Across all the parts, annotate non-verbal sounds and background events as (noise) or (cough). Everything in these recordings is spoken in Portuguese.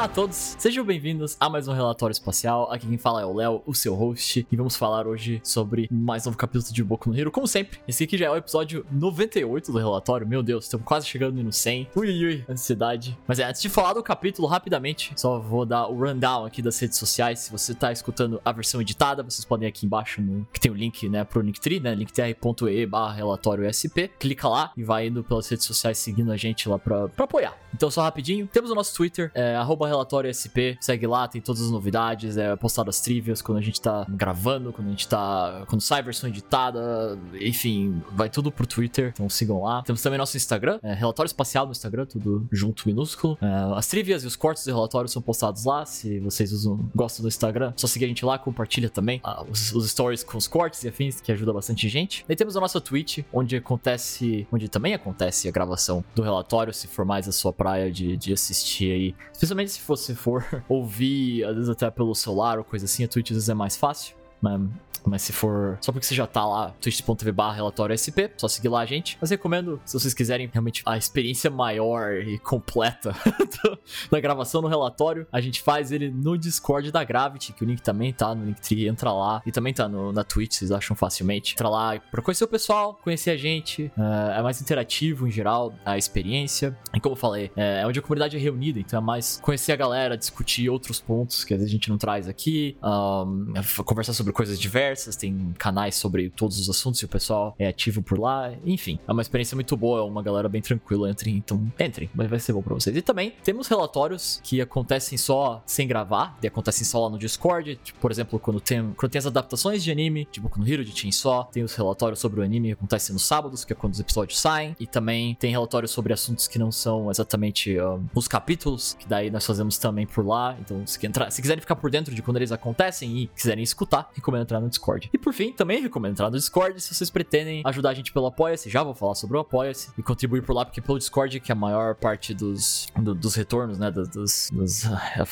Olá a todos, sejam bem-vindos a mais um relatório espacial. Aqui quem fala é o Léo, o seu host, e vamos falar hoje sobre mais um capítulo de Boku no Hero. Como sempre, esse aqui já é o episódio 98 do relatório. Meu Deus, estamos quase chegando no 100. Ui, ui, ui, ansiedade. Mas é, antes de falar do capítulo, rapidamente, só vou dar o rundown aqui das redes sociais. Se você tá escutando a versão editada, vocês podem aqui embaixo no que tem o link, né, pro Linktree, né, linktr.ee barra relatório SP. Clica lá e vai indo pelas redes sociais seguindo a gente lá pra apoiar. Então, só rapidinho, temos o nosso Twitter, é, arroba relatório SP, segue lá, tem todas as novidades, é postado as trivias quando a gente tá gravando, quando a gente tá. Quando sai a versão editada, enfim, vai tudo pro Twitter, então sigam lá. Temos também nosso Instagram, é, relatório espacial no Instagram, tudo junto, minúsculo. É, as trivias e os cortes do relatório são postados lá, se vocês usam, gostam do Instagram, só seguir a gente lá, compartilha também ah, os, os stories com os cortes e afins, que ajuda bastante gente. E temos a nossa Twitch, onde acontece, onde também acontece a gravação do relatório, se for mais a sua praia de, de assistir aí. Especialmente se você for (laughs) ouvir, às vezes até pelo celular ou coisa assim, a Twitch às vezes é mais fácil. Mas, mas se for só porque você já tá lá, twitch.tv barra relatório SP, só seguir lá gente. Mas recomendo, se vocês quiserem realmente a experiência maior e completa (laughs) da gravação no relatório, a gente faz ele no Discord da Gravity, que o link também tá no Linktree, entra lá. E também tá no, na Twitch, vocês acham facilmente. Entra lá pra conhecer o pessoal, conhecer a gente. Uh, é mais interativo em geral, a experiência. E como eu falei, é onde a comunidade é reunida, então é mais conhecer a galera, discutir outros pontos que às vezes a gente não traz aqui, um, conversar sobre coisas diversas, tem canais sobre todos os assuntos e o pessoal é ativo por lá. Enfim, é uma experiência muito boa, é uma galera bem tranquila. Entre, então, entrem, vai ser bom pra vocês. E também temos relatórios que acontecem só sem gravar, e acontecem só lá no Discord. Tipo, por exemplo, quando tem, quando tem as adaptações de anime, tipo no Hero de Chainsaw, tem os relatórios sobre o anime que acontecem nos sábados, que é quando os episódios saem. E também tem relatórios sobre assuntos que não são exatamente um, os capítulos, que daí nós fazemos também por lá. Então, se, entrar, se quiserem ficar por dentro de quando eles acontecem e quiserem escutar, recomendo entrar no Discord. E por fim, também recomendo entrar no Discord se vocês pretendem ajudar a gente pelo Apoia-se. Já vou falar sobre o Apoia-se e contribuir por lá, porque pelo Discord que é a maior parte dos, do, dos retornos, né? Dos, dos,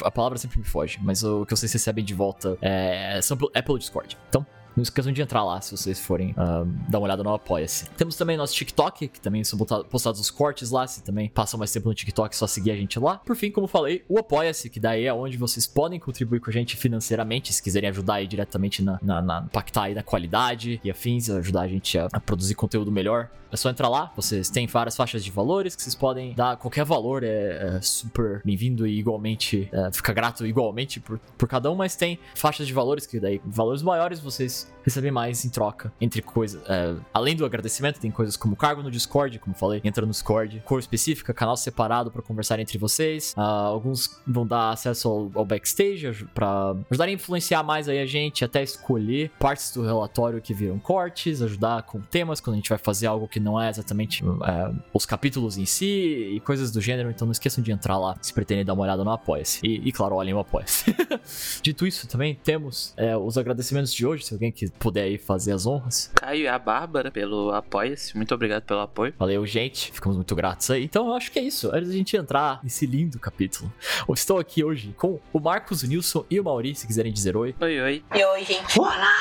a, palavra sempre me foge, mas o que vocês recebem de volta é, é pelo Discord. Então, não esqueçam de entrar lá se vocês forem uh, dar uma olhada no Apoia-se. Temos também nosso TikTok, que também são postados os cortes lá. Se também passam mais tempo no TikTok, é só seguir a gente lá. Por fim, como falei, o Apoia-se, que daí é onde vocês podem contribuir com a gente financeiramente, se quiserem ajudar aí diretamente na, na, na pactar aí na qualidade e afins, ajudar a gente a, a produzir conteúdo melhor. É só entrar lá, vocês têm várias faixas de valores que vocês podem dar. Qualquer valor é, é super bem-vindo e igualmente é, fica grato igualmente por, por cada um, mas tem faixas de valores que daí, valores maiores, vocês recebem mais em troca. Entre coisas. É, além do agradecimento, tem coisas como cargo no Discord, como falei, entra no Discord, cor específica, canal separado para conversar entre vocês. Uh, alguns vão dar acesso ao, ao backstage para ajudar a influenciar mais aí a gente, até escolher partes do relatório que viram cortes, ajudar com temas quando a gente vai fazer algo que não é exatamente é, os capítulos em si e coisas do gênero. Então não esqueçam de entrar lá se pretendem dar uma olhada no Apoia-se. E, e, claro, olhem o Apoia-se. (laughs) Dito isso, também temos é, os agradecimentos de hoje, se alguém que puder aí fazer as honras. Caio e a Bárbara pelo Apoia-se. Muito obrigado pelo apoio. Valeu, gente. Ficamos muito gratos aí. Então eu acho que é isso. Antes da gente entrar nesse lindo capítulo, eu estou aqui hoje com o Marcos, o Nilson e o Mauri, se quiserem dizer oi. Oi, oi. E oi, gente. Olá!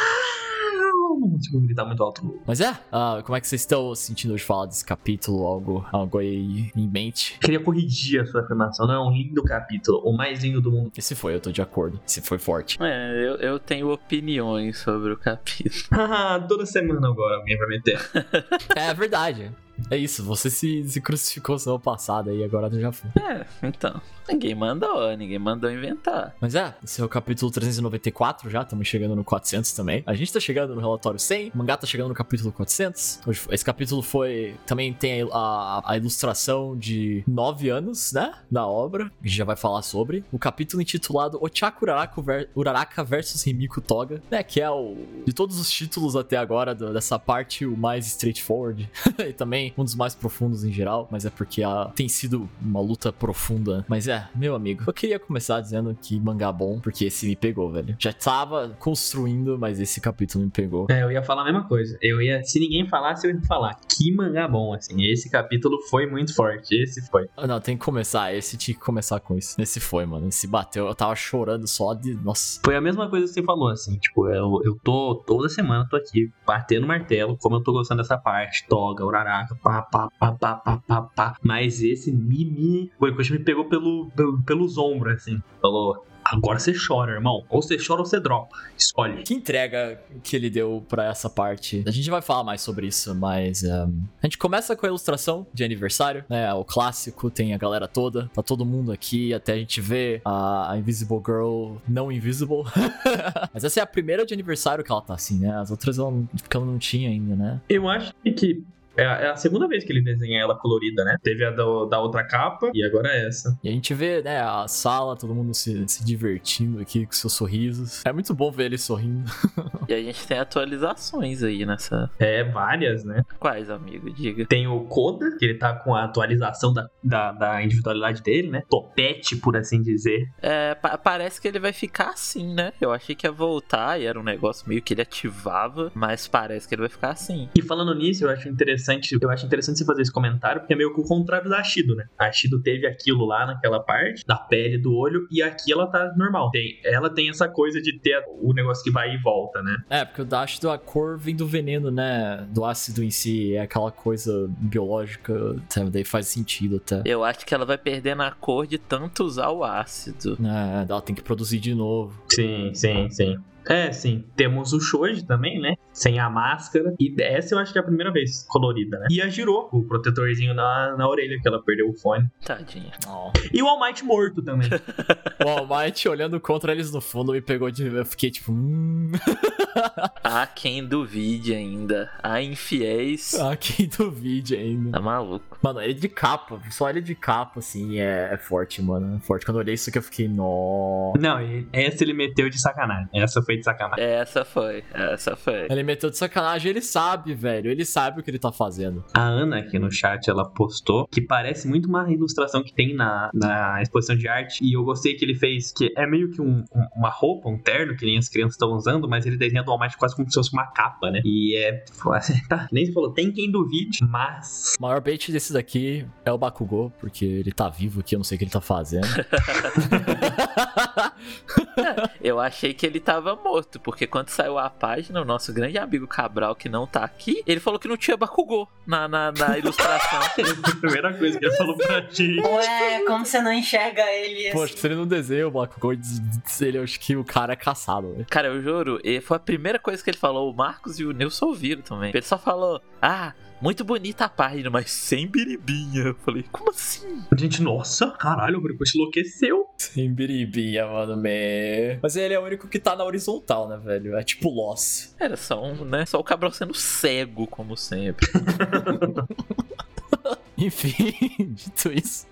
Não consigo gritar muito alto. Mas é, uh, como é que vocês estão sentindo de falar desse capítulo? Algo, algo aí em mente? Queria corrigir a sua afirmação, não é um lindo capítulo, o mais lindo do mundo. Esse foi, eu tô de acordo. Esse foi forte. É, eu, eu tenho opiniões sobre o capítulo. (laughs) Toda semana agora alguém vai meter. é verdade. É isso, você se, se crucificou semana passada e agora já foi. É, então. Ninguém mandou, ninguém mandou inventar. Mas é, esse é o capítulo 394 já, estamos chegando no 400 também. A gente tá chegando no relatório 100, o mangá tá chegando no capítulo 400. Esse capítulo foi. Também tem a, a, a ilustração de 9 anos, né? Da obra, a gente já vai falar sobre. O capítulo intitulado Ochaku Uraraka, ver, Uraraka versus Rimiko Toga, né? Que é o. De todos os títulos até agora do, dessa parte, o mais straightforward. (laughs) e também um dos mais profundos em geral, mas é porque a, tem sido uma luta profunda. Mas é, meu amigo, eu queria começar dizendo que mangá bom, porque esse me pegou, velho. Já tava construindo, mas esse capítulo me pegou. É, eu ia falar a mesma coisa. Eu ia, se ninguém falasse, eu ia falar que mangá bom, assim. Esse capítulo foi muito forte, esse foi. Ah, não, tem que começar, esse tinha que começar com isso. Esse foi, mano. Esse bateu, eu tava chorando só de, nossa. Foi a mesma coisa que você falou, assim, tipo, eu, eu tô, toda semana tô aqui, batendo martelo, como eu tô gostando dessa parte, toga, uraraca, pá, pá, pá, pá, pá, pá, pá. Mas esse Mimi. O Horikoshi me pegou pelo, pelo- pelos ombros, assim. Falou. Agora você chora, irmão. Ou você chora ou você dropa. Escolhe. Que entrega que ele deu pra essa parte. A gente vai falar mais sobre isso, mas um, a gente começa com a ilustração de aniversário, né? O clássico, tem a galera toda, tá todo mundo aqui, até a gente ver a, a Invisible Girl não invisible. (laughs) mas essa é a primeira de aniversário que ela tá assim, né? As outras ela, não- ela não tinha ainda, né? Eu acho que é a, é a segunda vez que ele desenha ela colorida, né? Teve a do- da outra capa e agora é essa. E a gente vê, né, a sala, todo mundo se, se divertindo aqui com seus sorrisos. É muito bom ver ele sorrindo. (laughs) E a gente tem atualizações aí nessa. É, várias, né? Quais, amigo? Diga. Tem o Koda, que ele tá com a atualização da, da, da individualidade dele, né? Topete, por assim dizer. É, pa- parece que ele vai ficar assim, né? Eu achei que ia voltar e era um negócio meio que ele ativava, mas parece que ele vai ficar assim. E falando nisso, eu acho interessante, eu acho interessante você fazer esse comentário, porque é meio que o contrário da Ashido, né? A Ashido teve aquilo lá naquela parte, da pele do olho, e aqui ela tá normal. Tem, ela tem essa coisa de ter o negócio que vai e volta, né? É, porque o da cor vem do veneno, né? Do ácido em si, é aquela coisa biológica, sabe? Daí faz sentido até. Eu acho que ela vai perdendo a cor de tanto usar o ácido. É, ela tem que produzir de novo. Sim, sim, sim. É, sim. Temos o Shoji também, né? Sem a máscara. E essa eu acho que é a primeira vez colorida, né? E a Jiro, o protetorzinho na, na orelha, que ela perdeu o fone. Tadinha. E o All Might morto também. (laughs) o All Might olhando contra eles no fundo me pegou de. Eu fiquei tipo. Hum. Há (laughs) quem duvide ainda. Há infiéis. ah, quem duvide ainda. Tá maluco. Mano, ele de capa, só ele de capa, assim, é, é forte, mano. É forte. Quando eu olhei isso aqui, eu fiquei, nó. Não, essa ele meteu de sacanagem. Essa foi de sacanagem. Essa foi, essa foi. Ele meteu de sacanagem, ele sabe, velho. Ele sabe o que ele tá fazendo. A Ana aqui no chat, ela postou que parece muito uma ilustração que tem na, na exposição de arte. E eu gostei que ele fez, que é meio que um- um- uma roupa, um terno que nem as crianças estão usando, mas ele desenha do All Might quase como se fosse uma capa, né? E é. (laughs) Tá, nem se falou, tem quem duvide, mas. O maior bait desse daqui é o Bakugou, porque ele tá vivo aqui, eu não sei o que ele tá fazendo. (laughs) Eu achei que ele tava morto, porque quando saiu a página, o nosso grande amigo Cabral, que não tá aqui, ele falou que não tinha Bakugou na, na, na (laughs) ilustração. (laughs) a primeira coisa que ele falou pra gente. Ué, como você não enxerga ele? Pô, acho que se ele não desenha o Bakugou, ele, acho que o cara é caçado, velho. Cara, eu juro, e foi a primeira coisa que ele falou. O Marcos e o Nilson ouviram também. Ele só falou: Ah, muito bonita a página, mas sem biribinha. Eu falei: Como assim? Gente, nossa, caralho, o Horikoshi enlouqueceu. Sem biribinha, mano, man. Mas ele é o único que tá na horizontal, né, velho? É tipo Loss. Era só um, né? Só o Cabral sendo cego, como sempre. (laughs) (laughs) Enfim, dito isso,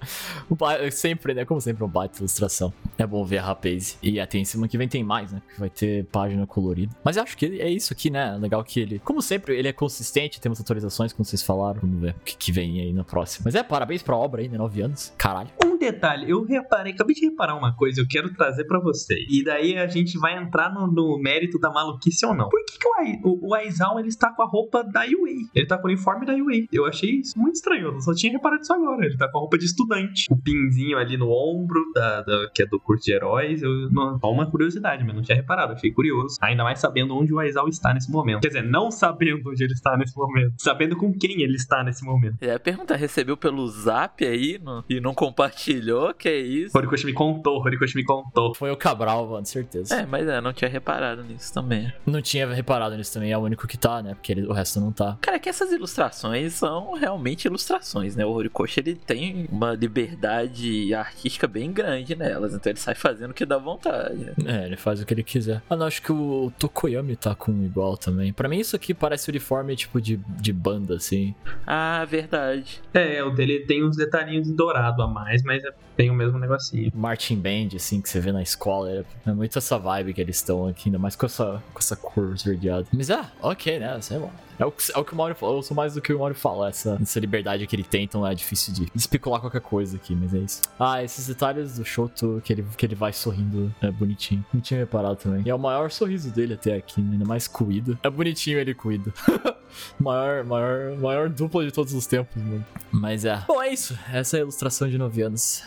sempre, né? Como sempre, um baita ilustração. É bom ver a rapaz. E até em cima que vem tem mais, né? Que vai ter página colorida. Mas eu acho que é isso aqui, né? Legal que ele, como sempre, ele é consistente. Temos atualizações, como vocês falaram. Vamos ver o que, que vem aí na próxima. Mas é, parabéns pra obra aí, né? Nove anos. Caralho. Detalhe, eu reparei, acabei de reparar uma coisa, eu quero trazer pra vocês. E daí a gente vai entrar no, no mérito da maluquice ou não. Por que, que o, o, o Aizal ele está com a roupa da UA? Ele tá com o uniforme da UA. Eu achei isso muito estranho, eu só tinha reparado isso agora. Ele tá com a roupa de estudante. O pinzinho ali no ombro, da, da- que é do curso de heróis. Eu, não, só uma curiosidade, mas não tinha reparado, achei curioso. Ainda mais sabendo onde o Aizal está nesse momento. Quer dizer, não sabendo onde ele está nesse momento. Sabendo com quem ele está nesse momento. Eu ia perguntar: recebeu pelo zap aí no- e não compartilhou? Que é isso? Horikoshi me contou, Horikoshi me contou. Foi o Cabral, mano, certeza. É, mas é, não tinha reparado nisso também. Não tinha reparado nisso também. É o único que tá, né? Porque ele- o resto não tá. Cara, é que essas ilustrações são realmente ilustrações, né? O Horikoshi, ele tem uma liberdade artística bem grande nelas, então ele sai fazendo o que dá vontade. né? É, ele faz o que ele quiser. Ah, não, acho que o Tokoyami tá com igual também. Pra mim, isso aqui parece uniforme tipo de, de banda, assim. Ah, verdade. É, o dele tem uns detalhinhos em dourado a mais, mas é- tem o mesmo negocinho. Marching Band, assim, que você vê na escola. É, é muito essa vibe que eles estão aqui, ainda mais com essa, com essa cor esverdeada. Mas é, ok, né? Sei lá. É o, que, é o que o Mario falou. Eu sou mais do que o Mario fala. Essa, essa liberdade que ele tem, então é difícil de especular qualquer coisa aqui, mas é isso. Ah, esses detalhes do Shoto que ele, que ele vai sorrindo é bonitinho. Não tinha reparado também. E é o maior sorriso dele até aqui, né? ainda mais cuida. É bonitinho ele cuida. (laughs) maior, maior, maior dupla de todos os tempos, mano. Mas é. Bom, é isso. Essa é a ilustração de 9 anos.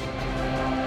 Música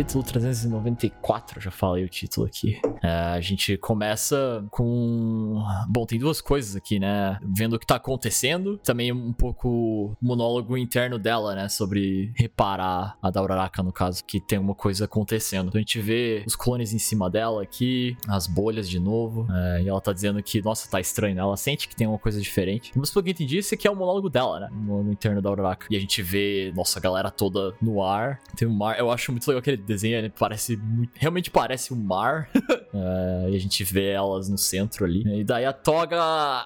capítulo 394, já falei o título aqui. É, a gente começa com. Bom, tem duas coisas aqui, né? Vendo o que tá acontecendo, também um pouco monólogo interno dela, né? Sobre reparar a da Uraraka, no caso, que tem uma coisa acontecendo. Então a gente vê os clones em cima dela aqui, as bolhas de novo, é, e ela tá dizendo que, nossa, tá estranho, né? Ela sente que tem uma coisa diferente. Mas pelo que eu entendi, esse aqui é o monólogo dela, né? No, no interno da Uraraka. E a gente vê, nossa, a galera toda no ar. Tem um mar. Eu acho muito legal aquele desenho, ele parece muito. Realmente parece um mar. (laughs) é, e a gente vê elas no centro ali. E daí a Toga,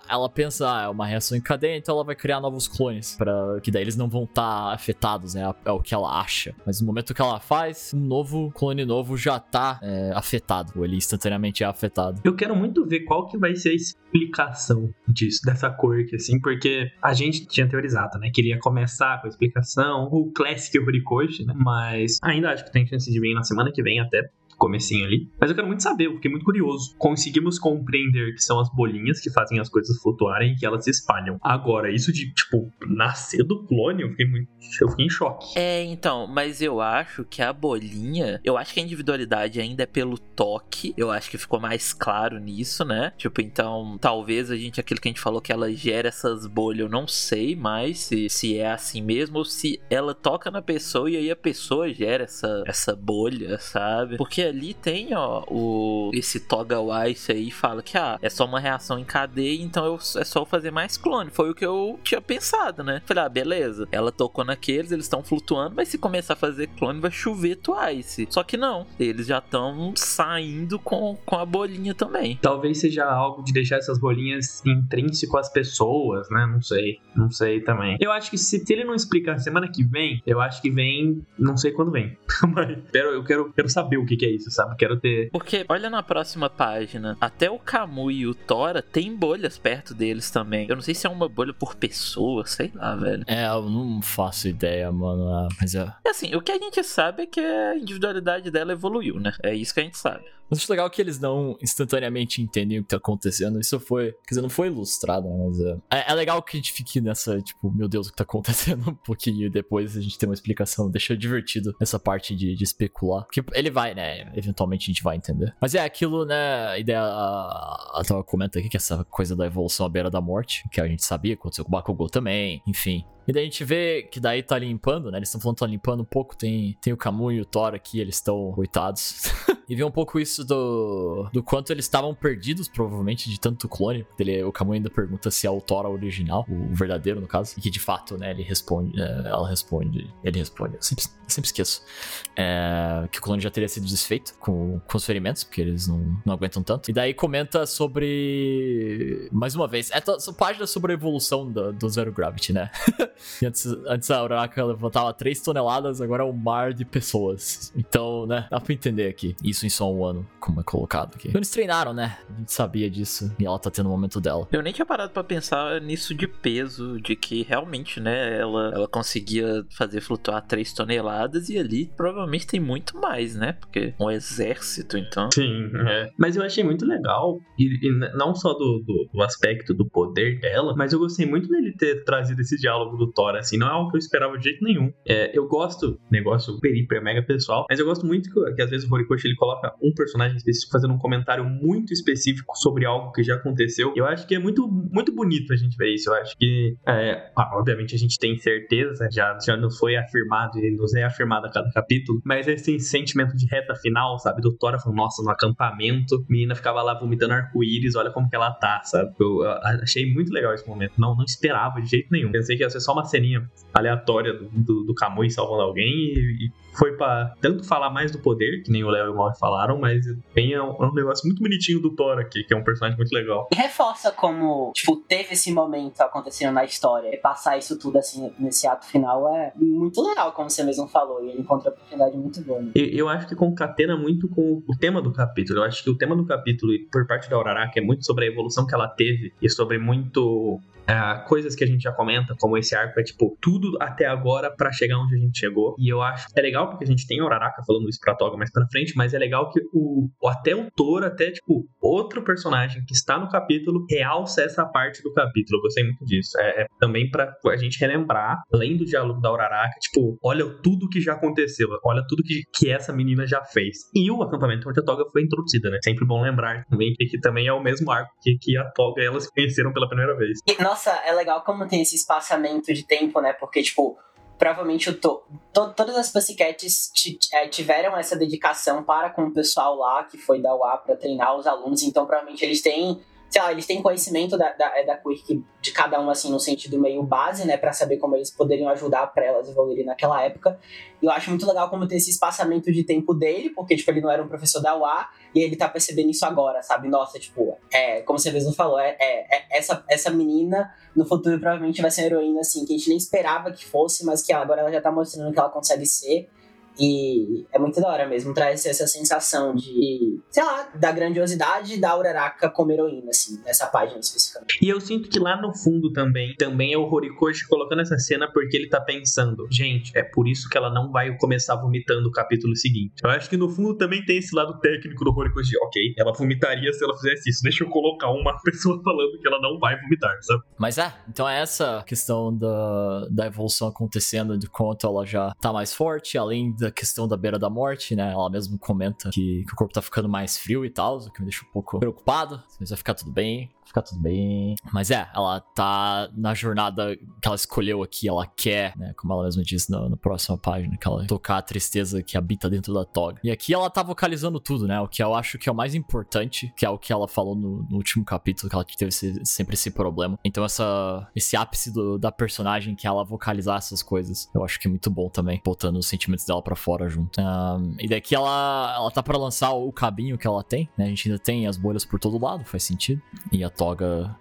ela pensa, ah, é uma reação em cadeia, então ela vai criar novos clones. para Que daí eles não vão estar tá afetados, né? É o que ela acha. Mas no momento que ela faz, um novo clone novo já tá é, afetado. Ou ele instantaneamente é afetado. Eu quero muito ver qual que vai ser a explicação disso, dessa quirk, assim, porque a gente tinha teorizado, né? Que ele ia começar com a explicação, o Classic Horikoshi, né? Mas ainda acho que tem chance de vir na semana que vem até comecinho ali. Mas eu quero muito saber, eu fiquei muito curioso. Conseguimos compreender que são as bolinhas que fazem as coisas flutuarem e que elas se espalham. Agora, isso de, tipo, nascer do clone, eu fiquei muito. Eu fiquei em choque. É, então, mas eu acho que a bolinha. Eu acho que a individualidade ainda é pelo toque. Eu acho que ficou mais claro nisso, né? Tipo, então, talvez a gente, aquilo que a gente falou que ela gera essas bolhas, eu não sei mais se, se é assim mesmo ou se ela toca na pessoa e aí a pessoa gera essa, essa bolha, sabe? Porque ali tem, ó, o esse Toga Weiss aí fala que ah, é só uma reação em cadeia, então eu, é só fazer mais clone. Foi o que eu tinha pensado, né? Falei, ah, beleza. Ela tocou naqueles, eles estão flutuando, mas se começar a fazer clone, vai chover Twice. Só que não, eles já estão saindo com, com a bolinha também. Talvez seja algo de deixar essas bolinhas intrínseco às pessoas, né? Não sei. Não sei também. Eu acho que se, se ele não explicar semana que vem, eu acho que vem. Não sei quando vem. (laughs) mas eu quero, quero saber o que, que é isso, sabe? Quero ter. Porque, olha na próxima página, até o Camu e o Tora tem bolhas perto deles também. Eu não sei se é uma bolha por pessoa, sei lá, velho. É, eu não faço ideia, mano. Ah, mas é. é assim, o que a gente sabe é que a individualidade dela evoluiu, né? É isso que a gente sabe. Mas acho legal que eles não instantaneamente entendem o que tá acontecendo. Isso foi. Quer dizer, não foi ilustrado, né? Mas é. É, é legal que a gente fique nessa, tipo, meu Deus, o que tá acontecendo (laughs) um pouquinho. E depois a gente tem uma explicação. Deixa divertido essa parte de, de especular. Porque ele vai, né? Eventualmente a gente vai entender. Mas é aquilo, né? A ideia. A, a Tava aqui que essa coisa da evolução à beira da morte, que a gente sabia, aconteceu com o Bakugou também, enfim. E daí a gente vê que daí tá limpando, né? Eles estão falando que tá limpando um pouco. Tem, tem o Camu e o Thor aqui, eles estão coitados. (laughs) e vê um pouco isso do, do quanto eles estavam perdidos, provavelmente, de tanto clone. Ele, o Camu ainda pergunta se é o Thor original, o verdadeiro, no caso. E que de fato, né, ele responde. É, ela responde. Ele responde. Eu sempre, eu sempre esqueço. É, que o clone já teria sido desfeito com, com os ferimentos, porque eles não, não aguentam tanto. E daí comenta sobre. Mais uma vez, é página sobre a evolução do, do Zero Gravity, né? (laughs) E antes, antes a Uraraka levantava 3 toneladas, agora é um mar de pessoas. Então, né, dá pra entender aqui. Isso em só um ano, como é colocado aqui. Então eles treinaram, né? A gente sabia disso. E ela tá tendo o momento dela. Eu nem tinha parado para pensar nisso de peso, de que realmente, né, ela, ela conseguia fazer flutuar 3 toneladas e ali provavelmente tem muito mais, né? Porque um exército, então. Sim, é. Mas eu achei muito legal, e, e não só do, do, do, aspecto do poder dela, mas eu gostei muito dele ter trazido esse diálogo do Thor, assim, não é algo que eu esperava de jeito nenhum. É, eu gosto, negócio peripre, mega pessoal, mas eu gosto muito que, que às vezes o Horikoshi ele coloca um personagem específico fazendo um comentário muito específico sobre algo que já aconteceu. Eu acho que é muito, muito bonito a gente ver isso. Eu acho que, é, ah, obviamente, a gente tem certeza, já, já nos foi afirmado e nos é afirmado a cada capítulo, mas esse sentimento de reta final, sabe? Do Thor falando, nossa, no acampamento, menina ficava lá vomitando arco-íris, olha como que ela tá, sabe? Eu, eu achei muito legal esse momento. Não, não esperava de jeito nenhum. Pensei que ia ser só uma ceninha aleatória do, do, do salvando alguém e, e foi para tanto falar mais do poder, que nem o Léo e o Mal falaram, mas tem um, um, negócio muito bonitinho do Thor aqui, que é um personagem muito legal. E reforça como, tipo, teve esse momento acontecendo na história e passar isso tudo assim nesse ato final é muito legal, como você mesmo falou, e ele encontra a oportunidade muito boa. Né? Eu, eu acho que concatena muito com o tema do capítulo. Eu acho que o tema do capítulo, por parte da Uraraka, é muito sobre a evolução que ela teve e sobre muito Uh, coisas que a gente já comenta, como esse arco, é tipo, tudo até agora para chegar onde a gente chegou. E eu acho é legal porque a gente tem Uraraka falando isso pra Toga mais pra frente, mas é legal que o, até o Toro, até, tipo, outro personagem que está no capítulo realça essa parte do capítulo. Eu gostei muito disso. É, é também para a gente relembrar, além do diálogo da Uraraka, tipo, olha tudo que já aconteceu, olha tudo que, que essa menina já fez. E o acampamento onde a Toga foi introduzida, né? Sempre bom lembrar também que, que também é o mesmo arco que, que a Toga e elas conheceram pela primeira vez. E, nossa, é legal como tem esse espaçamento de tempo, né? Porque, tipo, provavelmente to, to, todas as Pussycats é, tiveram essa dedicação para com o pessoal lá que foi da UA para treinar os alunos, então provavelmente eles têm sei lá, eles têm conhecimento da, da, da Quirk de cada um, assim, no sentido meio base, né, para saber como eles poderiam ajudar para elas evoluírem naquela época. E eu acho muito legal como ter esse espaçamento de tempo dele, porque, tipo, ele não era um professor da UA, e ele tá percebendo isso agora, sabe? Nossa, tipo, é, como você mesmo falou, é, é, é essa, essa menina no futuro provavelmente vai ser uma heroína, assim, que a gente nem esperava que fosse, mas que agora ela já tá mostrando que ela consegue ser. E é muito da hora mesmo, traz essa sensação de, sei lá, da grandiosidade da Uraraka como heroína, assim, nessa página especificamente. E eu sinto que lá no fundo também, também é o Horikoshi colocando essa cena porque ele tá pensando, gente, é por isso que ela não vai começar vomitando o capítulo seguinte. Eu acho que no fundo também tem esse lado técnico do Horikoshi, ok, ela vomitaria se ela fizesse isso, deixa eu colocar uma (laughs) pessoa falando que ela não vai vomitar, sabe? Mas é, então é essa questão da, da evolução acontecendo, de quanto ela já tá mais forte, além da questão da beira da morte, né? Ela mesmo comenta que, que o corpo tá ficando mais frio e tal, o que me deixa um pouco preocupado. Mas vai ficar tudo bem ficar tudo bem. Mas é, ela tá na jornada que ela escolheu aqui, ela quer, né? Como ela mesma disse na, na próxima página, que ela tocar a tristeza que habita dentro da toga. E aqui ela tá vocalizando tudo, né? O que eu acho que é o mais importante, que é o que ela falou no, no último capítulo, que ela teve esse, sempre esse problema. Então, essa, esse ápice do, da personagem, que ela vocalizar essas coisas, eu acho que é muito bom também, botando os sentimentos dela para fora junto. Um, e daqui ela, ela tá para lançar o cabinho que ela tem, né? A gente ainda tem as bolhas por todo lado, faz sentido. E a toga,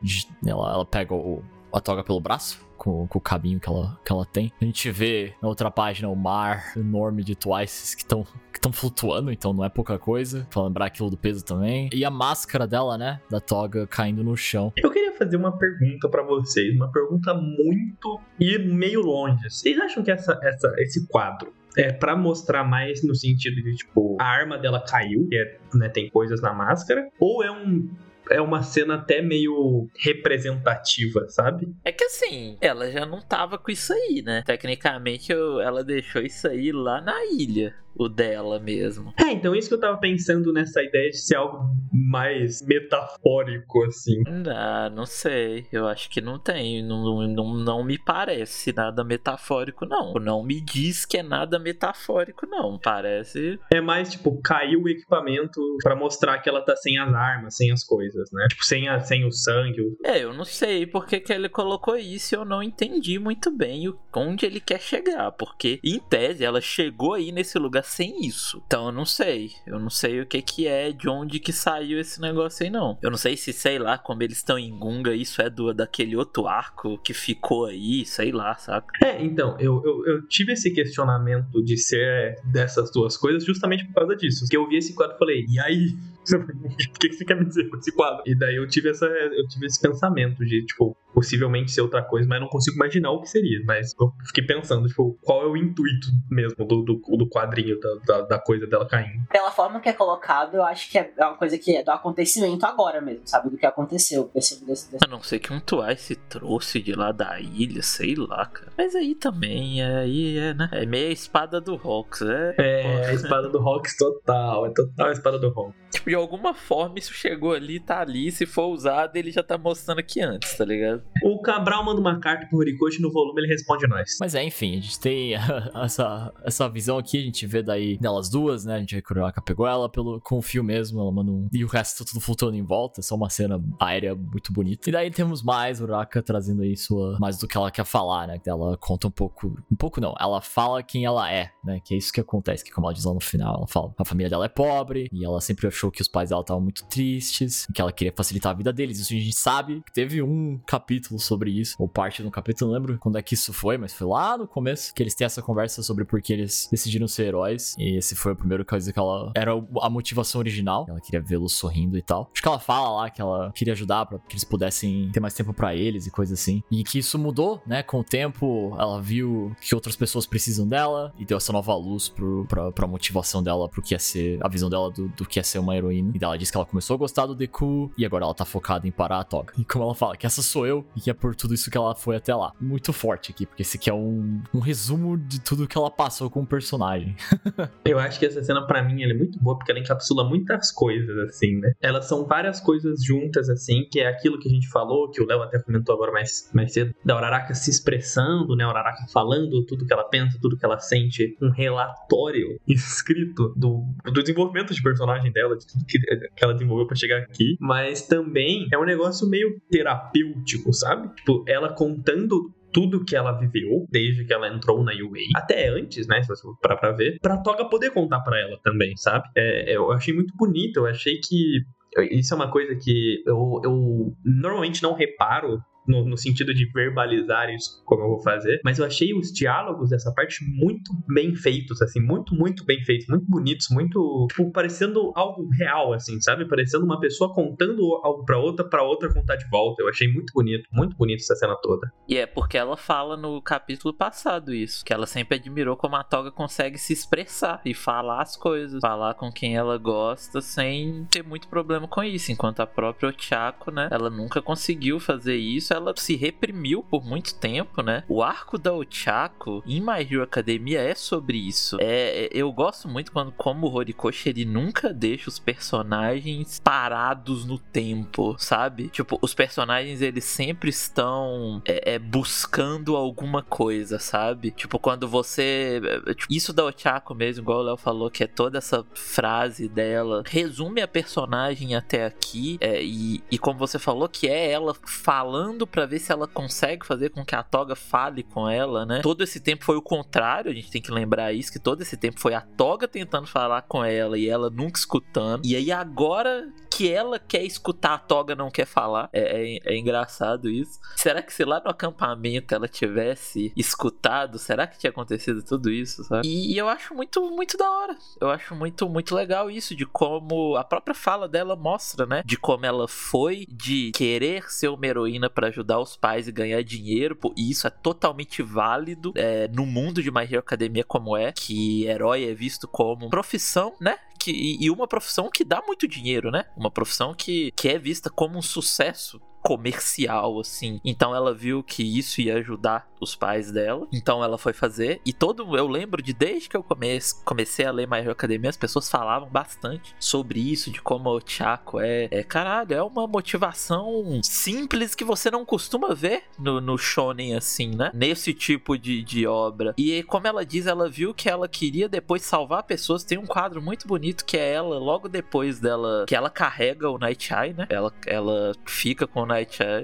ela, ela pega o, a toga pelo braço, com, com, o cabinho que ela, que ela tem. A gente vê na outra página o mar enorme de Twice que estão que flutuando, então não é pouca coisa. Pra lembrar aquilo do peso também. E a máscara dela, né? Da toga caindo no chão. Eu queria fazer uma pergunta para vocês, uma pergunta muito e meio longe. Vocês acham que essa, essa, esse quadro é para mostrar mais no sentido de tipo a arma dela caiu, que é, né, tem coisas na máscara, ou é um é uma cena até meio representativa, sabe? É que assim, ela já não tava com isso aí, né? Tecnicamente, ela deixou isso aí lá na ilha o dela mesmo. É, então isso que eu tava pensando nessa ideia de ser algo mais metafórico, assim. Ah, não sei. Eu acho que não tem. Não, não, não me parece nada metafórico, não. Não me diz que é nada metafórico, não. Parece. É mais, tipo, caiu o equipamento para mostrar que ela tá sem as armas, sem as coisas, né? Tipo, sem, a, sem o sangue. É, eu não sei porque que ele colocou isso. Eu não entendi muito bem onde ele quer chegar. Porque, em tese, ela chegou aí nesse lugar sem isso. Então eu não sei. Eu não sei o que que é, de onde que saiu esse negócio aí, não. Eu não sei se, sei lá, como eles estão em Gunga, isso é do daquele outro arco que ficou aí, sei lá, saca? É, então, eu, eu, eu tive esse questionamento de ser dessas duas coisas justamente por causa disso. Que eu vi esse quadro e falei, e aí? (laughs) o que você quer me dizer com esse quadro? E daí eu tive, essa, eu tive esse pensamento de, tipo, possivelmente ser outra coisa, mas não consigo imaginar o que seria. Mas eu fiquei pensando, tipo, qual é o intuito mesmo do, do, do quadrinho, da, da, da, coisa dela caindo. Pela forma que é colocado, eu acho que é uma coisa que é do acontecimento agora mesmo, sabe? Do que aconteceu. Desse, desse, desse... A não ser que um Twice trouxe de lá da ilha, sei lá, cara. Mas aí também, é, aí é, né? É meio a espada do Hawks, é. É, a espada do Hawks total. É total a espada do Hawks. Tipo, de alguma forma isso chegou ali, tá ali. Se for usado, ele já tá mostrando aqui antes, tá ligado? O Cabral manda uma carta pro Horikoshi no volume, ele responde nós. Mas é, enfim, a gente tem (laughs) essa, essa visão aqui, a gente vê daí nelas duas, né? A gente vê que o Uraka pegou ela pelo, com o fio mesmo, ela manda um. E o resto tá tudo flutuando em volta, só uma cena aérea muito bonita. E daí temos mais Uraka trazendo aí sua. mais do que ela quer falar, né? Ela conta um pouco. Um pouco não, ela fala quem ela é, né? Que é isso que acontece, que como ela diz lá no final, ela fala: a família dela é pobre e ela sempre achou achou que os pais dela estavam muito tristes, que ela queria facilitar a vida deles. Isso a gente sabe. Teve um capítulo sobre isso, ou parte de um capítulo, não lembro quando é que isso foi, mas foi lá no começo que eles têm essa conversa sobre por que eles decidiram ser heróis. E esse foi o primeiro coisa que ela. Era a motivação original. Ela queria vê-los sorrindo e tal. Acho que ela fala lá que ela queria ajudar para que eles pudessem ter mais tempo para eles e coisas assim. E que isso mudou, né? Com o tempo, ela viu que outras pessoas precisam dela e deu essa nova luz pro, pra, pra motivação dela, pro que é ser. A visão dela do, do que é ser uma heroína. E ela disse que ela começou a gostar do Deku e agora ela tá focada em parar a toga. E como ela fala, que essa sou eu e que é por tudo isso que ela foi até lá. Muito forte aqui, porque esse aqui é um, um resumo de tudo que ela passou com o personagem. (laughs) Eu acho que essa cena, para mim, é muito boa, porque ela encapsula muitas coisas, assim, né? Elas são várias coisas juntas, assim, que é aquilo que a gente falou, que o Léo até comentou agora mais, mais cedo, da Uraraka se expressando, né? A Uraraka falando tudo que ela pensa, tudo que ela sente. Um relatório escrito do, do desenvolvimento de personagem dela, que, que ela desenvolveu para chegar aqui. Mas também é um negócio meio terapêutico, sabe? Tipo, ela contando tudo que ela viveu desde que ela entrou na UA, até antes, né, se você parar pra ver, pra Toga poder contar para ela também, sabe? É, eu achei muito bonito, eu achei que isso é uma coisa que eu, eu normalmente não reparo no, no, sentido de verbalizar isso, como eu vou fazer, mas eu achei os diálogos dessa parte muito bem feitos, assim, muito, muito bem feitos, muito bonitos, muito, tipo, parecendo algo real, assim, sabe? Parecendo uma pessoa contando algo pra outra, pra outra contar de volta. Eu achei muito bonito, muito bonito essa cena toda. E é porque ela fala no capítulo passado isso, que ela sempre admirou como a Toga consegue se expressar e falar as coisas, falar com quem ela gosta sem ter muito problema com isso, enquanto a própria Ochako, né, ela nunca conseguiu fazer isso, ela se reprimiu por muito tempo, né? O arco da Ochako em My Hero Academia é sobre isso. É, é, eu gosto muito quando, como o Horikoshi, ele nunca deixa os personagens parados no tempo, sabe? Tipo, os personagens eles sempre estão é, é, buscando alguma coisa, sabe? Tipo, quando você. É, tipo, isso da Ochako mesmo, igual o Léo falou, que é toda essa frase dela, resume a personagem até aqui. É, e, e como você falou, que é ela falando para ver se ela consegue fazer com que a Toga fale com ela, né? Todo esse tempo foi o contrário, a gente tem que lembrar isso, que todo esse tempo foi a Toga tentando falar com ela e ela nunca escutando. E aí agora que ela quer escutar, a Toga não quer falar. É, é, é engraçado isso. Será que se lá no acampamento ela tivesse escutado, será que tinha acontecido tudo isso, sabe? E, e eu acho muito, muito da hora. Eu acho muito, muito legal isso, de como a própria fala dela mostra, né? De como ela foi de querer ser uma heroína para ajudar os pais e ganhar dinheiro, e isso é totalmente válido é, no mundo de My Hero Academia como é, que herói é visto como profissão, né? Que, e uma profissão que dá muito dinheiro, né? Uma profissão que, que é vista como um sucesso comercial, assim. Então ela viu que isso ia ajudar os pais dela. Então ela foi fazer. E todo. Eu lembro de desde que eu comece, comecei a ler Hero Academia, as pessoas falavam bastante sobre isso, de como o Chaco é, é. Caralho, é uma motivação simples que você não costuma ver no, no Shonen, assim, né? Nesse tipo de, de obra. E como ela diz, ela viu que ela queria depois salvar pessoas. Tem um quadro muito bonito que é ela, logo depois dela. Que ela carrega o Night Eye, né? Ela, ela fica com o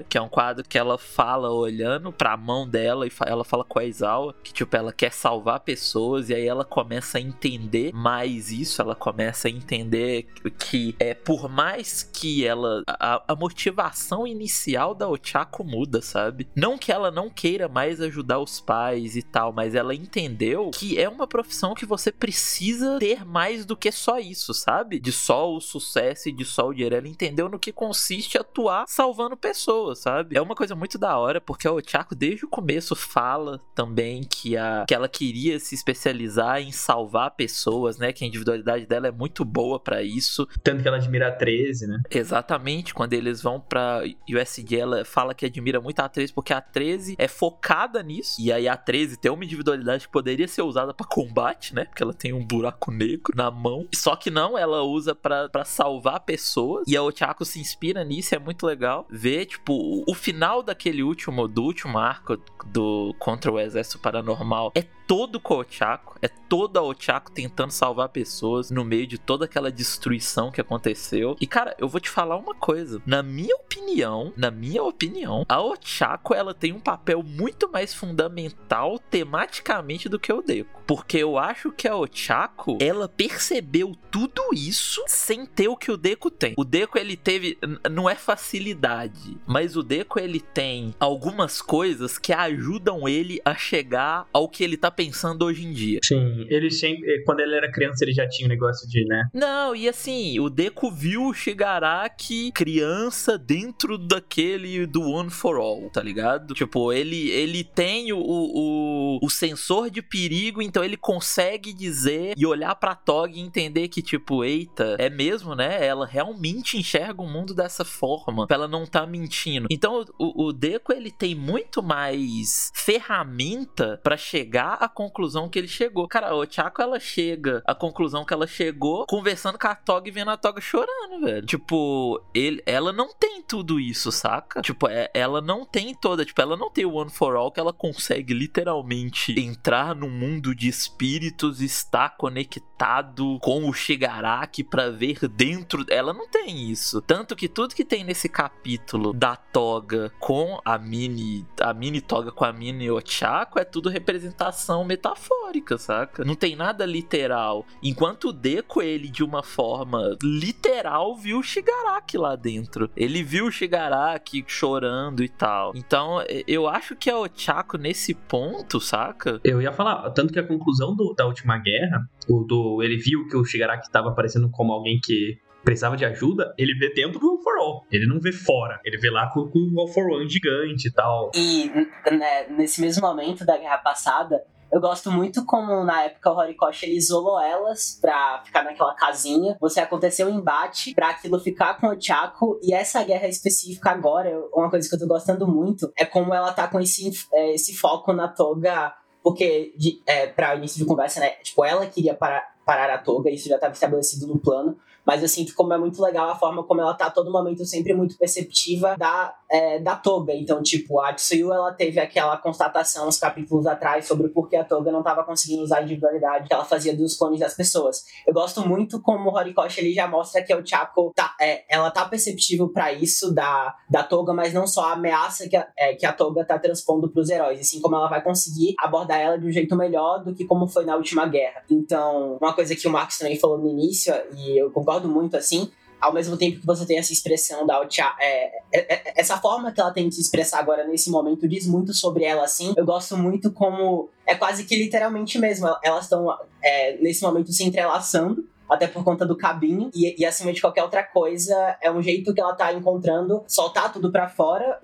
Que é um quadro que ela fala olhando pra mão dela e ela fala com a Aizawa que, tipo, ela quer salvar pessoas e aí ela começa a entender mais isso, ela começa a entender que é por mais que ela. A, a motivação inicial da Ochako muda, sabe? Não que ela não queira mais ajudar os pais e tal, mas ela entendeu que é uma profissão que você precisa ter mais do que só isso, sabe? De só o sucesso e de só o dinheiro. Ela entendeu no que consiste atuar salvando pessoas, sabe? É uma coisa muito da hora, porque a Ochako, desde o começo, fala também que, a, que ela queria se especializar em salvar pessoas, né? Que a individualidade dela é muito boa para isso. Tanto que ela admira a 13, né? Exatamente. Quando eles vão pra USG, ela fala que admira muito a 13 porque a 13 é focada nisso. E aí a 13 tem uma individualidade que poderia ser usada para combate, né? Porque ela tem um buraco negro na mão. Só que não, ela usa para salvar pessoas. E a Ochako se inspira nisso, é muito legal ver, tipo, o, final daquele último, do último arco do contra o Exército Paranormal é todo Ochako, é toda a Ochako tentando salvar pessoas no meio de toda aquela destruição que aconteceu. E cara, eu vou te falar uma coisa, na minha opinião, na minha opinião, a Ochako ela tem um papel muito mais fundamental tematicamente do que o Deco, porque eu acho que a Ochako, ela percebeu tudo isso sem ter o que o Deco tem. O Deco ele teve não é facilidade, mas o Deco ele tem algumas coisas que ajudam ele a chegar ao que ele tá pensando hoje em dia. Sim, ele sempre. Quando ele era criança, ele já tinha um negócio de, né? Não, e assim, o Deku viu o Shigaraki criança dentro daquele do One for All, tá ligado? Tipo, ele, ele tem o, o, o sensor de perigo, então ele consegue dizer e olhar pra Tog e entender que, tipo, eita, é mesmo, né? Ela realmente enxerga o mundo dessa forma, ela não tá mentindo. Então, o, o Deku, ele tem muito mais ferramenta para chegar conclusão que ele chegou. Cara, o Chaco, ela chega à conclusão que ela chegou conversando com a Tog e vendo a Tog chorando, velho. Tipo, ele, ela não tem tudo isso, saca? Tipo, é, ela não tem toda, tipo, ela não tem o One for All que ela consegue literalmente entrar no mundo de espíritos e estar conectado com o Shigaraki para ver dentro. Ela não tem isso. Tanto que tudo que tem nesse capítulo da Toga com a mini, a mini Toga com a mini Ochako é tudo representação metafórica, saca? Não tem nada literal. Enquanto o Deco, ele de uma forma literal viu o Shigaraki lá dentro. Ele viu o Shigaraki chorando e tal. Então, eu acho que a Ochako nesse ponto, saca? Eu ia falar, tanto que a conclusão do, da última guerra, o do ele viu que o Shigaraki estava aparecendo como alguém que precisava de ajuda, ele vê dentro do All for All. Ele não vê fora. Ele vê lá com, com o All for One gigante e tal. E né, nesse mesmo momento da guerra passada, eu gosto muito como na época o Horikoshi ele isolou elas pra ficar naquela casinha. Você aconteceu um embate pra aquilo ficar com o Chaco. E essa guerra específica agora, uma coisa que eu tô gostando muito é como ela tá com esse, é, esse foco na Toga. Porque, de, é, pra início de conversa, né? Tipo, ela queria parar, parar a Toga, isso já estava estabelecido no plano mas eu sinto como é muito legal a forma como ela tá a todo momento sempre muito perceptiva da, é, da Toga. Então, tipo, a Tsuyu, ela teve aquela constatação uns capítulos atrás sobre por que a Toga não tava conseguindo usar a individualidade que ela fazia dos clones das pessoas. Eu gosto muito como o Horikoshi ele já mostra que o Chaco tá, é, ela tá perceptível para isso da, da Toga, mas não só a ameaça que a, é, que a Toga tá transpondo pros heróis, assim como ela vai conseguir abordar ela de um jeito melhor do que como foi na última guerra. Então, uma coisa que o Marcos também falou no início, e eu concordo muito assim. Ao mesmo tempo que você tem essa expressão da é, é, é, essa forma que ela tem de se expressar agora nesse momento diz muito sobre ela, assim. Eu gosto muito como é quase que literalmente mesmo. Elas estão é, nesse momento se entrelaçando até por conta do cabinho. E, e, acima de qualquer outra coisa, é um jeito que ela tá encontrando soltar tudo para fora,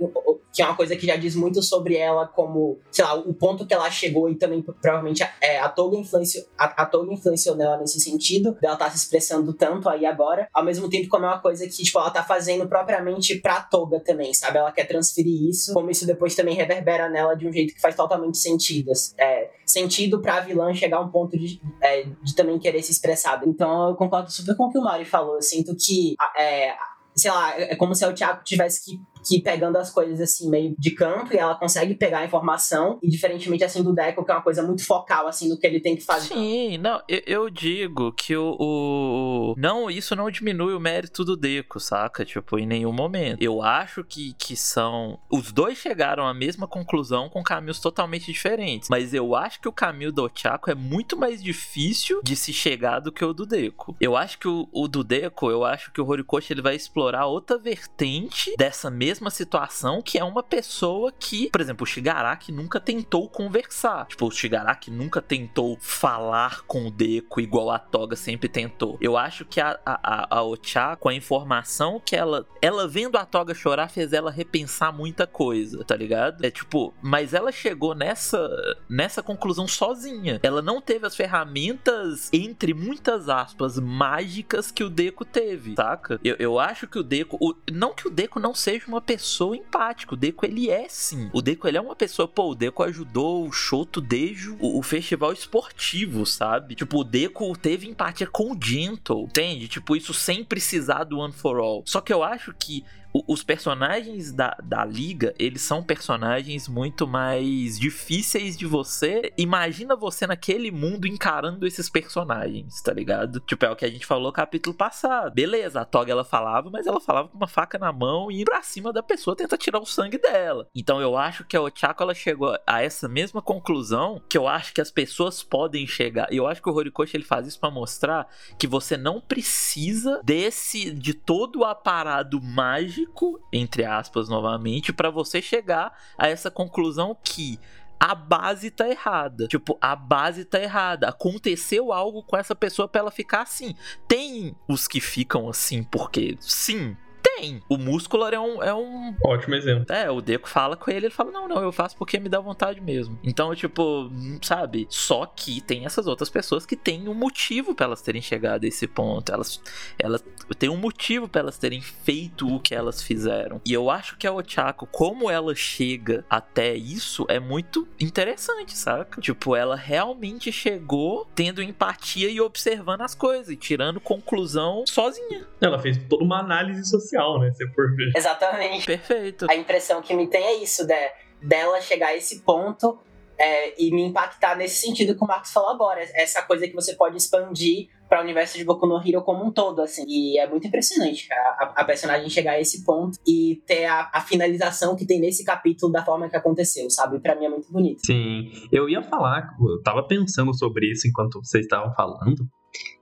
que é uma coisa que já diz muito sobre ela, como, sei lá, o ponto que ela chegou e também provavelmente é, a Toga influenciou, a, a Toga influenciou nela nesse sentido, dela tá se expressando tanto aí agora, ao mesmo tempo como é uma coisa que, tipo, ela tá fazendo propriamente pra Toga também, sabe? Ela quer transferir isso, como isso depois também reverbera nela de um jeito que faz totalmente sentido. É, sentido pra vilã chegar a um ponto de, é, de também querer se expressar. Então eu concordo super com o que o Mari falou. Eu sinto que, é, sei lá, é como se o Thiago tivesse que que pegando as coisas assim meio de campo e ela consegue pegar a informação e diferentemente assim do Deco que é uma coisa muito focal assim no que ele tem que fazer. Sim, não, eu, eu digo que o, o, não, isso não diminui o mérito do Deco, saca? Tipo, em nenhum momento. Eu acho que que são os dois chegaram à mesma conclusão com caminhos totalmente diferentes, mas eu acho que o caminho do Ochako é muito mais difícil de se chegar do que o do Deco. Eu acho que o, o do Deco, eu acho que o Horikoshi ele vai explorar outra vertente dessa mesma mesma situação que é uma pessoa que, por exemplo, o Shigaraki nunca tentou conversar. Tipo, o Shigaraki nunca tentou falar com o Deku igual a Toga sempre tentou. Eu acho que a, a, a Ocha, com a informação que ela. Ela vendo a Toga chorar, fez ela repensar muita coisa, tá ligado? É tipo, mas ela chegou nessa, nessa conclusão sozinha. Ela não teve as ferramentas, entre muitas aspas, mágicas que o Deku teve, saca? Eu, eu acho que o Deku. O, não que o Deku não seja uma pessoa empática. O Deco, ele é sim. O Deco, ele é uma pessoa. Pô, o Deco ajudou o Shoto desde o, o festival esportivo, sabe? Tipo, o Deco teve empatia com o Gentle, entende? Tipo, isso sem precisar do One for All. Só que eu acho que os personagens da, da liga, eles são personagens muito mais difíceis de você. Imagina você naquele mundo encarando esses personagens, tá ligado? Tipo, é o que a gente falou no capítulo passado. Beleza, a Toga ela falava, mas ela falava com uma faca na mão e pra cima da pessoa tenta tirar o sangue dela. Então eu acho que a Ochako ela chegou a essa mesma conclusão que eu acho que as pessoas podem chegar. E eu acho que o Horikoshi ele faz isso pra mostrar que você não precisa desse de todo o aparado mágico, entre aspas, novamente, pra você chegar a essa conclusão que a base tá errada. Tipo, a base tá errada. Aconteceu algo com essa pessoa pra ela ficar assim. Tem os que ficam assim porque sim, tem. O Muscular é um, é um Ótimo exemplo. é, o Deco fala com ele, ele fala: Não, não, eu faço porque me dá vontade mesmo. Então, tipo, hum, sabe? Só que tem essas outras pessoas que têm um motivo pra elas terem chegado a esse ponto. Elas, elas têm um motivo pra elas terem feito o que elas fizeram. E eu acho que a Ochako, como ela chega até isso, é muito interessante, saca? Tipo, ela realmente chegou tendo empatia e observando as coisas e tirando conclusão sozinha. Ela fez toda uma análise social, né? Se for ver. Exatamente. Perfeito. A impressão que me tem é isso, né? dela chegar a esse ponto é, e me impactar nesse sentido que o Marcos falou agora. Essa coisa que você pode expandir para o universo de Boku no Hero como um todo, assim. E é muito impressionante a, a, personagem chegar a esse ponto e ter a, a, finalização que tem nesse capítulo da forma que aconteceu, sabe? Para mim é muito bonito. Sim, eu ia falar, eu tava pensando sobre isso enquanto vocês estavam falando.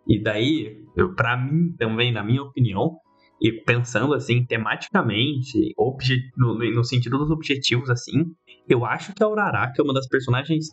E daí, para mim também, na minha opinião, e pensando assim, tematicamente, no, no, sentido dos objetivos, assim, eu acho que a Uraraka é uma das personagens.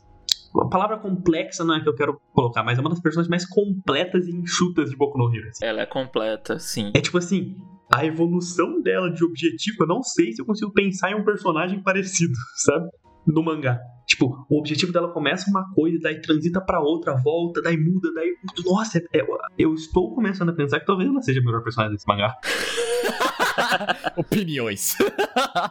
A palavra complexa não é que eu quero colocar, mas é uma das personagens mais completas e enxutas de Boku no Hero. Assim. Ela é completa, sim. É tipo assim, a evolução dela de objetivo, eu não sei se eu consigo pensar em um personagem parecido, (laughs) sabe? No mangá. Tipo, o objetivo dela começa uma coisa, daí transita para outra, volta, daí muda, daí. Nossa, é, é, eu estou começando a pensar que talvez ela seja a melhor personagem desse mangá. (laughs) Opiniões.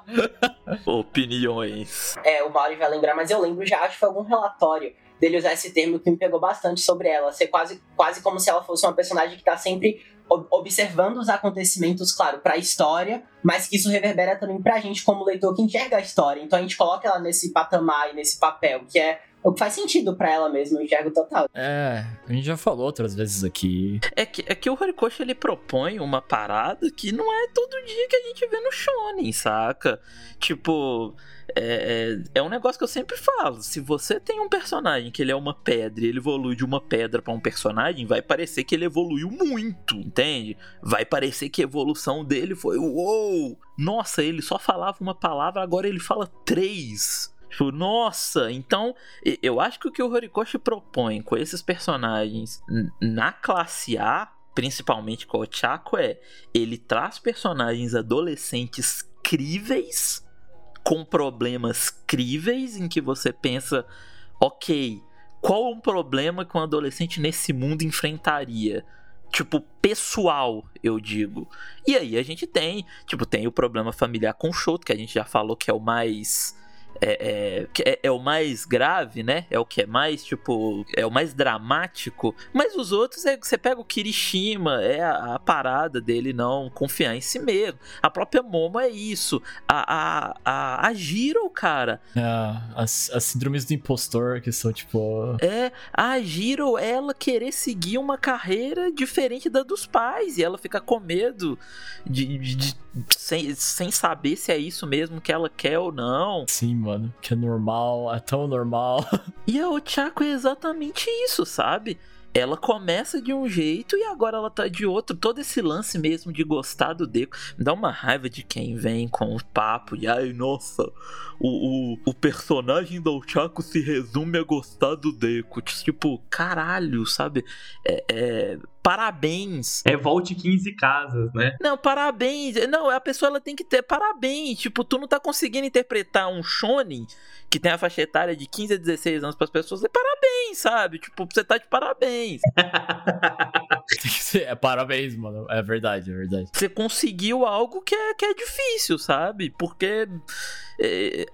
(laughs) Opiniões. É, o Mauri vai lembrar, mas eu lembro já, acho que foi algum relatório dele usar esse termo que me pegou bastante sobre ela. Ser quase, quase como se ela fosse uma personagem que tá sempre observando os acontecimentos, claro, para a história, mas que isso reverbera também pra gente como leitor que enxerga a história. Então a gente coloca ela nesse patamar e nesse papel, que é o que faz sentido para ela mesmo, eu enxergo total. É, a gente já falou outras vezes aqui. É que, é que o Horikoshi ele propõe uma parada que não é todo dia que a gente vê no shonen, saca? Tipo, é, é, é um negócio que eu sempre falo. Se você tem um personagem que ele é uma pedra e ele evolui de uma pedra para um personagem, vai parecer que ele evoluiu muito, entende? Vai parecer que a evolução dele foi uou! Nossa, ele só falava uma palavra, agora ele fala três. Tipo, nossa, então eu acho que o que o Horikoshi propõe com esses personagens na classe A, principalmente com o Chaco, é ele traz personagens adolescentes críveis, com problemas críveis, em que você pensa, ok, qual um problema que um adolescente nesse mundo enfrentaria? Tipo, pessoal, eu digo. E aí a gente tem, tipo, tem o problema familiar com o Shoto, que a gente já falou que é o mais é, é, é, o mais grave, né? É o que é mais, tipo, é o mais dramático. Mas os outros, é você pega o Kirishima, é a, a parada dele não confiar em si mesmo. A própria Momo é isso. A, a, a, a Giro, cara. É, as, as síndromes do impostor, que são, tipo... É, a Giro, ela querer seguir uma carreira diferente da dos pais. E ela fica com medo de, de, de sem, sem saber se é isso mesmo que ela quer ou não. Sim, mano. Que é normal, é tão normal. (laughs) E a Ochako é exatamente isso, sabe? Ela começa de um jeito e agora ela tá de outro. Todo esse lance mesmo de gostar do Deco me dá uma raiva de quem vem com o papo de ai, nossa, o, o, o personagem da Ochako se resume a gostar do Deco. Tipo, caralho, sabe? É, é, parabéns. É volte 15 casas, né? Não, parabéns. Não, a pessoa ela tem que ter parabéns. Tipo, tu não tá conseguindo interpretar um shonen que tem a faixa etária de 15 a 16 anos para as pessoas. É parabéns, sabe? Tipo, você tá de parabéns. (laughs) (laughs) é parabéns, mano. É verdade, é verdade. Você conseguiu algo que é, que é difícil, sabe? Porque. É,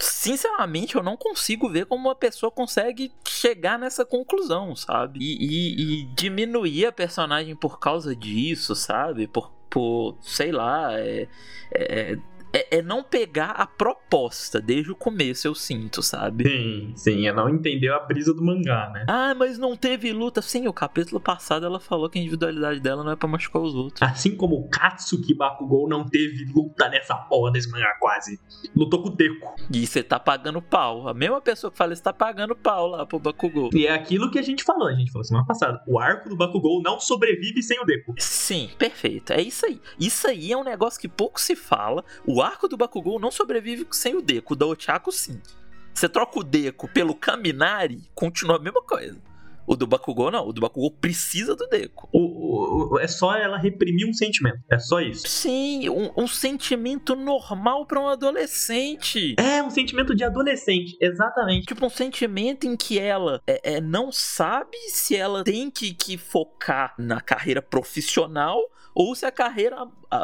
sinceramente, eu não consigo ver como uma pessoa consegue chegar nessa conclusão, sabe? E, e, e, diminuir a personagem por causa disso, sabe? Por, Tipo, sei lá, é, é, é, é não pegar a proposta desde o começo, eu sinto, sabe? Sim, sim, é não entender a brisa do mangá, né? Ah, mas não teve luta. Sim, o capítulo passado ela falou que a individualidade dela não é pra machucar os outros. Assim como o Katsuki Bakugou não teve luta nessa porra desse mangá quase. Lutou com o Deco. E você tá pagando pau. A mesma pessoa que fala isso tá pagando pau lá pro Bakugou. E é aquilo que a gente falou, a gente falou semana passada. O arco do Bakugou não sobrevive sem o Deco. Sim, perfeito. É isso aí. Isso aí é um negócio que pouco se fala. O arco do Bakugou não sobrevive sem o Deco. O da Ochako, sim. Você troca o Deco pelo Kaminari, continua a mesma coisa. O do Bakugou não. O do Bakugou precisa do Deco. O, o- o- é só ela reprimir um sentimento. É só isso. Sim, um, um sentimento normal pra um adolescente. É um sentimento de adolescente, exatamente. Tipo, um sentimento em que ela é, é, não sabe se ela tem que, que focar na carreira profissional ou se a carreira.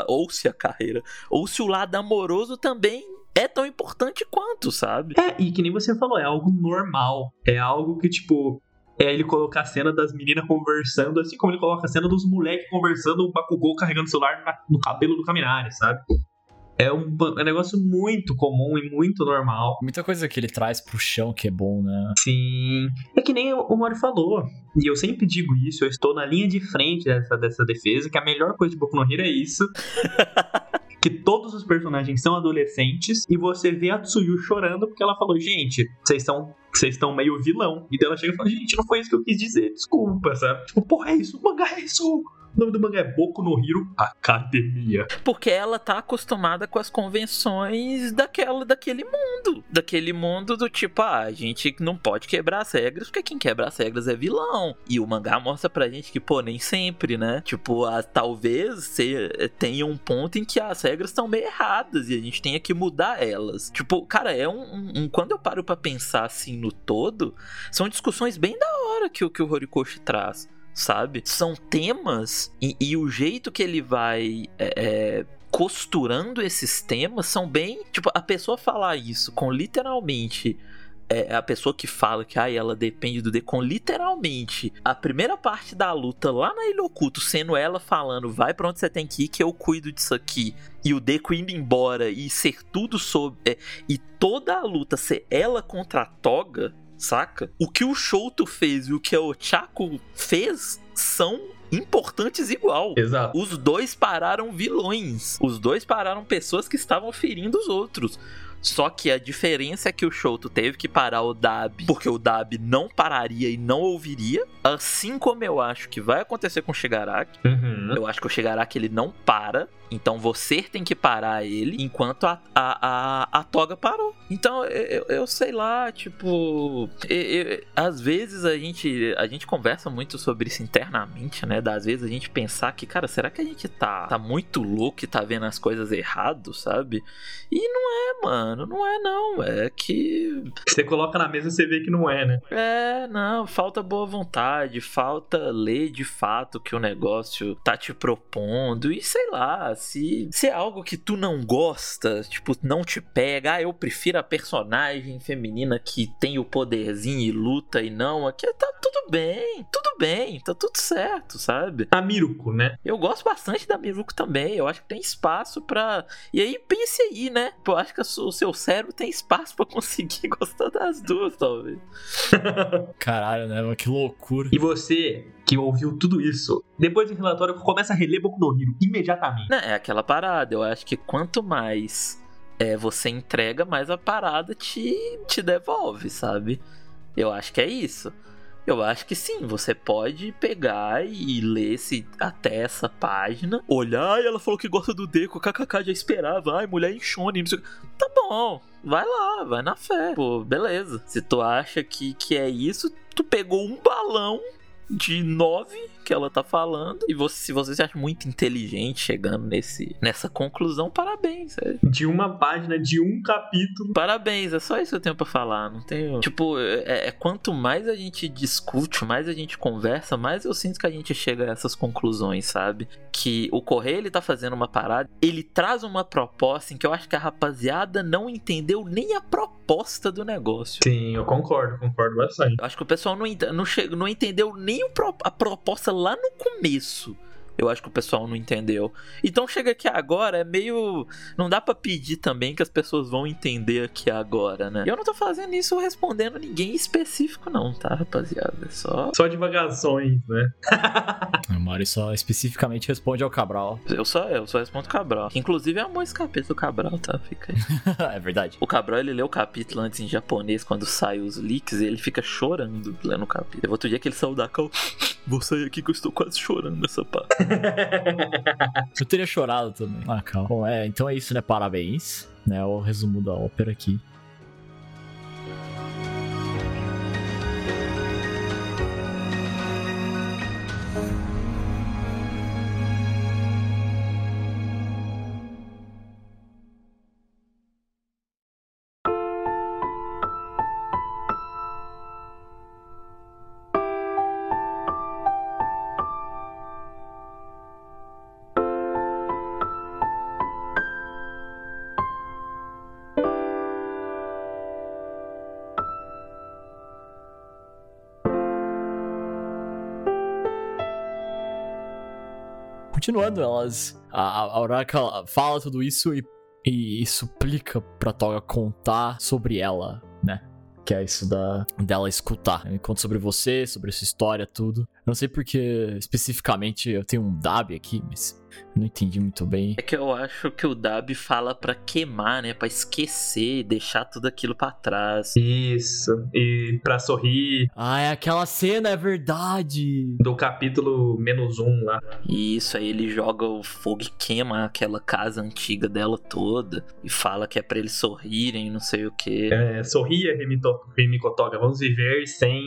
Ou se a carreira. Ou se o lado amoroso também é tão importante quanto, sabe? É, e que nem você falou, é algo normal. É algo que, tipo, é ele colocar a cena das meninas conversando, assim como ele coloca a cena dos moleques conversando, o Bakugou carregando o celular no cabelo do Kaminari, sabe? É um, é um negócio muito comum e muito normal. Muita coisa que ele traz pro chão que é bom, né? Sim. É que nem o Mori falou. E eu sempre digo isso, eu estou na linha de frente dessa, dessa defesa, que a melhor coisa de Boku no Hero é isso. (laughs) que todos os personagens são adolescentes e você vê a Tsuyu chorando porque ela falou, gente, vocês estão vocês estão meio vilão. E daí ela chega e fala, gente, não foi isso que eu quis dizer, desculpa, sabe? Tipo, porra, é isso, o mangá é isso. O nome do mangá é Boku no Hero Academia. Porque ela tá acostumada com as convenções daquela, daquele mundo. Daquele mundo do tipo, ah, a gente não pode quebrar as regras, porque quem quebra as regras é vilão. E o mangá mostra pra gente que, pô, nem sempre, né? Tipo, a, talvez tenha um ponto em que as regras estão meio erradas e a gente tenha que mudar elas. Tipo, cara, é um. um- um- quando eu paro pra pensar assim no todo, são discussões bem da hora que, que o Horikoshi traz sabe? São temas e, e o jeito que ele vai é, é, costurando esses temas são bem. Tipo, a pessoa falar isso com literalmente. É a pessoa que fala que ah, ela depende do D com literalmente a primeira parte da luta lá na Ilha Oculto, sendo ela falando, vai pra onde você tem que ir, que eu cuido disso aqui. E o Deco indo embora e ser tudo sobre. é, e toda a luta ser ela contra a Toga, saca? O que o Shouto fez e o que a Ochako fez são importantes igual. Exato. Os dois pararam vilões. Os dois pararam pessoas que estavam ferindo os outros. Só que a diferença é que o Shouto teve que parar o Dab, porque o Dab não pararia e não ouviria. Assim como eu acho que vai acontecer com o Shigaraki. Uhum. Eu acho que o Shigaraki ele não para. Então você tem que parar ele enquanto a, a, a, a toga parou. Então eu, eu- sei lá, tipo. eu- eu- às vezes a gente, a gente conversa muito sobre isso internamente, né? Das vezes a gente pensar que, cara, será que a gente tá, tá muito louco e tá vendo as coisas errado, sabe? E não é, mano, não é não. É que Você coloca na mesa e você vê que não é, né? é, não, falta boa vontade, falta ler de fato o que o negócio tá te propondo e sei lá, se, se é algo que tu não gosta, tipo, não te pega, ah, eu prefiro a personagem feminina que tem o poderzinho e luta e não, aqui tá tudo bem, tudo bem, tá tudo certo, sabe? A Miruko, né? Eu gosto bastante da Miruko também. Eu acho que tem espaço pra. E aí, pense aí, né? Eu acho que o seu cérebro tem espaço pra conseguir (laughs) gostar das duas, talvez. (laughs) Caralho, né? Que loucura. E você que ouviu tudo isso, depois do relatório começa a reler Boku no Hero imediatamente. É aquela parada. Eu acho que quanto mais é, você entrega, mais a parada te, te devolve, sabe? Eu acho que é isso. Eu acho que sim, você pode pegar e ler esse, até essa página, olhar e ela falou que gosta do Deco, kkk, já esperava, ai, mulher que. Tá bom, vai lá, vai na fé. Pô, beleza. Se tu acha que, que é isso, tu pegou um balão de 9 que ela tá falando. E você, se você se acha muito inteligente chegando nesse, nessa conclusão, parabéns. é- De uma página, de um capítulo. Parabéns, é só isso que eu tenho pra falar. Não tenho. Tipo, é, é quanto mais a gente discute, mais a gente conversa, mais eu sinto que a gente chega a essas conclusões, sabe? Que o Correio ele tá fazendo uma parada, ele traz uma proposta em que eu acho que a rapaziada não entendeu nem a proposta do negócio. Sim, eu concordo, concordo bastante. Eu acho que o pessoal não, não, não entendeu nem a proposta lá no começo. Eu acho que o pessoal não entendeu. Então chega aqui agora, é meio. Não dá para pedir também que as pessoas vão entender aqui agora, né? E eu não tô fazendo isso respondendo ninguém específico, não, tá, rapaziada? É só. Só divagações, né? (laughs) O Mari só especificamente responde ao Cabral. Eu só, eu só respondo Cabral. Que, inclusive amou esse capítulo do Cabral, tá? Fica aí. (laughs) é verdade. O Cabral, ele lê o capítulo antes em japonês, quando sai os leaks, e ele fica chorando lendo o capítulo. Teve outro dia que ele saiu da cal. Vou sair aqui que eu estou quase chorando nessa parte. (laughs) Eu teria chorado também. Ah, calma. Bom, é, então é isso, né? Parabéns. Né, o resumo da ópera aqui. Continuando, elas. A, a Uraraka fala tudo isso e, e, e suplica pra Toga contar sobre ela, né? Que é isso da, dela escutar. Me conta sobre você, sobre sua história, tudo. Não sei porque especificamente eu tenho um Dab aqui, mas não entendi muito bem. É que eu acho que o Dab fala pra queimar, né? Pra esquecer, deixar tudo aquilo pra trás. Isso. E pra sorrir Ah, é aquela cena, é verdade! do capítulo menos um lá. E isso aí ele joga o fogo e queima aquela casa antiga dela toda. E fala que é pra eles sorrirem, não sei o que. É, sorria, Remikotoga. Vamos viver sem,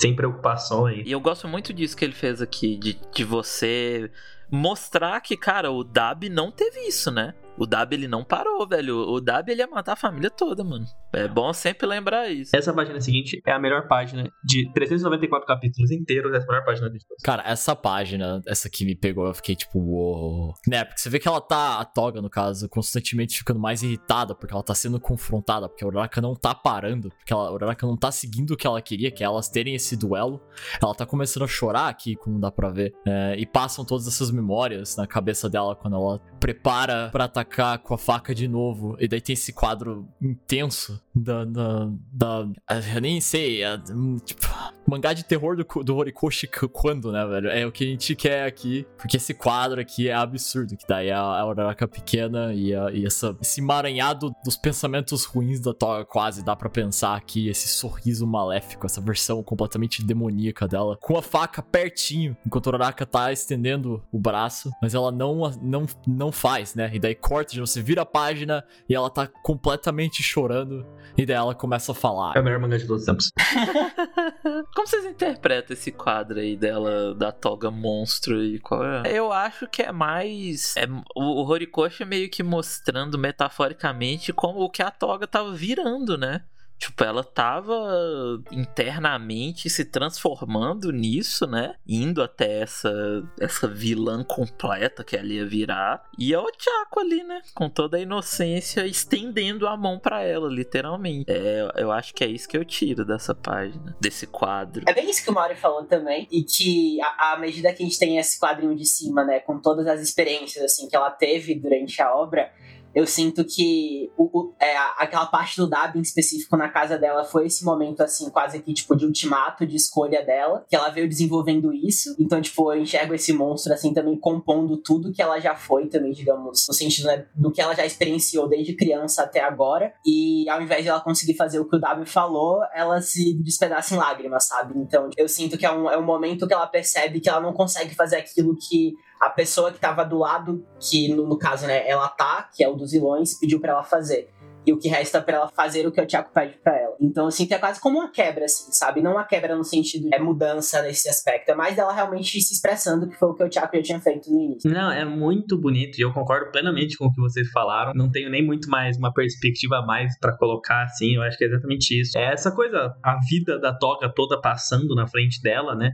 sem preocupações. E eu gosto muito disso que ele fez aqui, de, de você mostrar que, cara, o Dab não teve isso, né? O Dab ele não parou, velho. O Dab ele ia matar a família toda, mano. É bom sempre lembrar isso. Essa página seguinte é a melhor página de 394 capítulos inteiros. Essa é a melhor página de todas. Cara, essa página, essa que me pegou, eu fiquei tipo, uou. Né, porque você vê que ela tá, a Toga, no caso, constantemente ficando mais irritada, porque ela tá sendo confrontada, porque a Uraraka não tá parando, porque ela, a Uraraka não tá seguindo o que ela queria, que é elas terem esse duelo. Ela tá começando a chorar aqui, como dá pra ver. é, e passam todas essas memórias na cabeça dela quando ela prepara pra atacar com a faca de novo. E daí tem esse quadro intenso da. da, da eu nem sei, é, hum, tipo, mangá de terror do, do Horikoshi quando, né, velho? É o que a gente quer aqui, porque esse quadro aqui é absurdo, que daí a, a Uraraka pequena e, a- e essa, esse emaranhado dos pensamentos ruins da Toga quase dá pra pensar aqui, esse sorriso maléfico, essa versão completamente demoníaca dela, com a faca pertinho, enquanto a Uraraka tá estendendo o braço, mas ela não, não, não faz, né? E daí corta, você vira a página e ela tá completamente chorando, e daí ela começa a falar. É o melhor mangá de todos os tempos. (laughs) Como vocês interpretam esse quadro aí dela, da toga monstro e qual é? Eu acho que é mais. É, o, o Horikoshi é meio que mostrando metaforicamente como o que a toga tava virando, né? Tipo, ela tava internamente se transformando nisso, né? Indo até essa, essa vilã completa que ela ia virar. E é o Chaco ali, né? Com toda a inocência, estendendo a mão pra ela, literalmente. É, eu acho que é isso que eu tiro dessa página, desse quadro. É bem isso que o Mario falou também. E que à medida que a gente tem esse quadrinho de cima, né, com todas as experiências assim que ela teve durante a obra, eu sinto que o, o- é, aquela parte do Dab em específico na casa dela foi esse momento, assim, quase que tipo de ultimato, de escolha dela, que ela veio desenvolvendo isso. Então, tipo, eu enxergo esse monstro, assim, também compondo tudo que ela já foi, também, digamos, no sentido né, do que ela já experienciou desde criança até agora. E ao invés de ela conseguir fazer o que o W falou, ela se despedaça em lágrimas, sabe? Então, eu sinto que é um, é um momento que ela percebe que ela não consegue fazer aquilo que a pessoa que tava do lado, que no, no caso, né, ela tá, que é o dos vilões, pediu pra ela fazer. E o que resta pra ela fazer o que o Tiago pede pra ela. Então que é quase como uma quebra, assim, sabe? Não uma quebra no sentido de mudança nesse aspecto. É mais dela realmente se expressando, que foi o que o Tiago já tinha feito no início. Não, é muito bonito e eu concordo plenamente com o que vocês falaram. Não tenho nem muito mais uma perspectiva a mais pra colocar assim. Eu acho que é exatamente isso. É essa coisa, a vida da Toga toda passando na frente dela, né?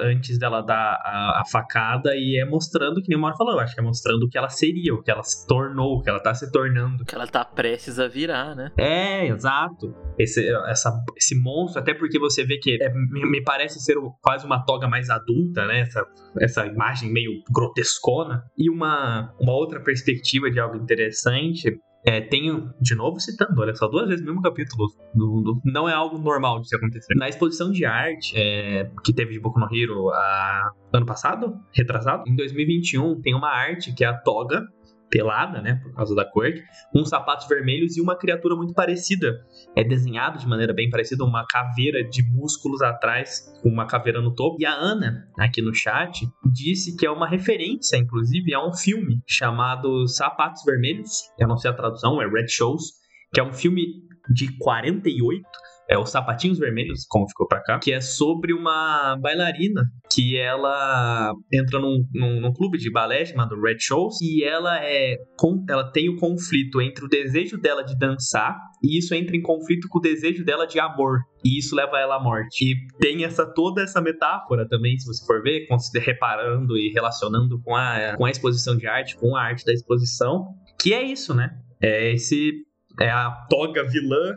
Antes dela dar a, a facada e é mostrando, que nem o Mauro falou, eu acho que é mostrando o que ela seria, o que ela se tornou, o que ela tá se tornando. Que ela tá prestes a virar, né? É, exato. Esse, essa, esse monstro, até porque você vê que é- me, parece ser o- quase uma toga mais adulta, né? Essa, essa imagem meio grotescona. E uma, uma outra perspectiva de algo interessante. É, tenho, de novo citando, olha só, duas vezes o mesmo capítulo. do- do- não é algo normal de se acontecer. Na exposição de arte é, que teve de Boku no Hero a, ano passado, retrasado, em 2021, tem uma arte que é a toga pelada, né, por causa da corte, com sapatos vermelhos e uma criatura muito parecida. É desenhado de maneira bem parecida, uma caveira de músculos atrás, com uma caveira no topo. E a Ana, aqui no chat, disse que é uma referência, inclusive, a um filme chamado Sapatos Vermelhos. Eu não sei a tradução, é Red Shows, que é um filme de 48. É os Sapatinhos Vermelhos, como ficou pra cá, que é sobre uma bailarina que ela entra num, num, num clube de balé chamado Red Shows e ela é com, ela tem o conflito entre o desejo dela de dançar e isso entra em conflito com o desejo dela de amor e isso leva ela à morte. E tem essa toda essa metáfora também, se você for ver, reparando e relacionando com a, com a exposição de arte, com a arte da exposição, que é isso, né? É esse é a toga vilã,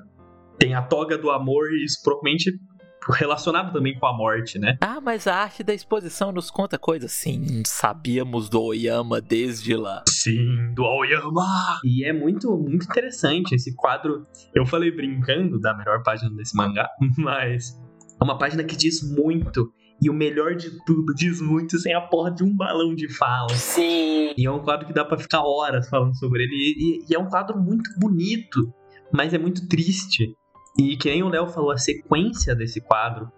tem a toga do amor e isso provavelmente relacionado também com a morte, né? Ah, mas a arte da exposição nos conta coisas. Sim, sabíamos do Oyama desde lá. Sim, do Aoyama! E é muito, muito interessante esse quadro. Eu falei brincando da melhor página desse mangá, (laughs) mas é uma página que diz muito. E o melhor de tudo, diz muito sem a porra de um balão de fala. Sim. E é um quadro que dá pra ficar horas falando sobre ele. E, e- e é um quadro muito bonito, mas é muito triste. E que nem o Léo falou, a sequência desse quadro,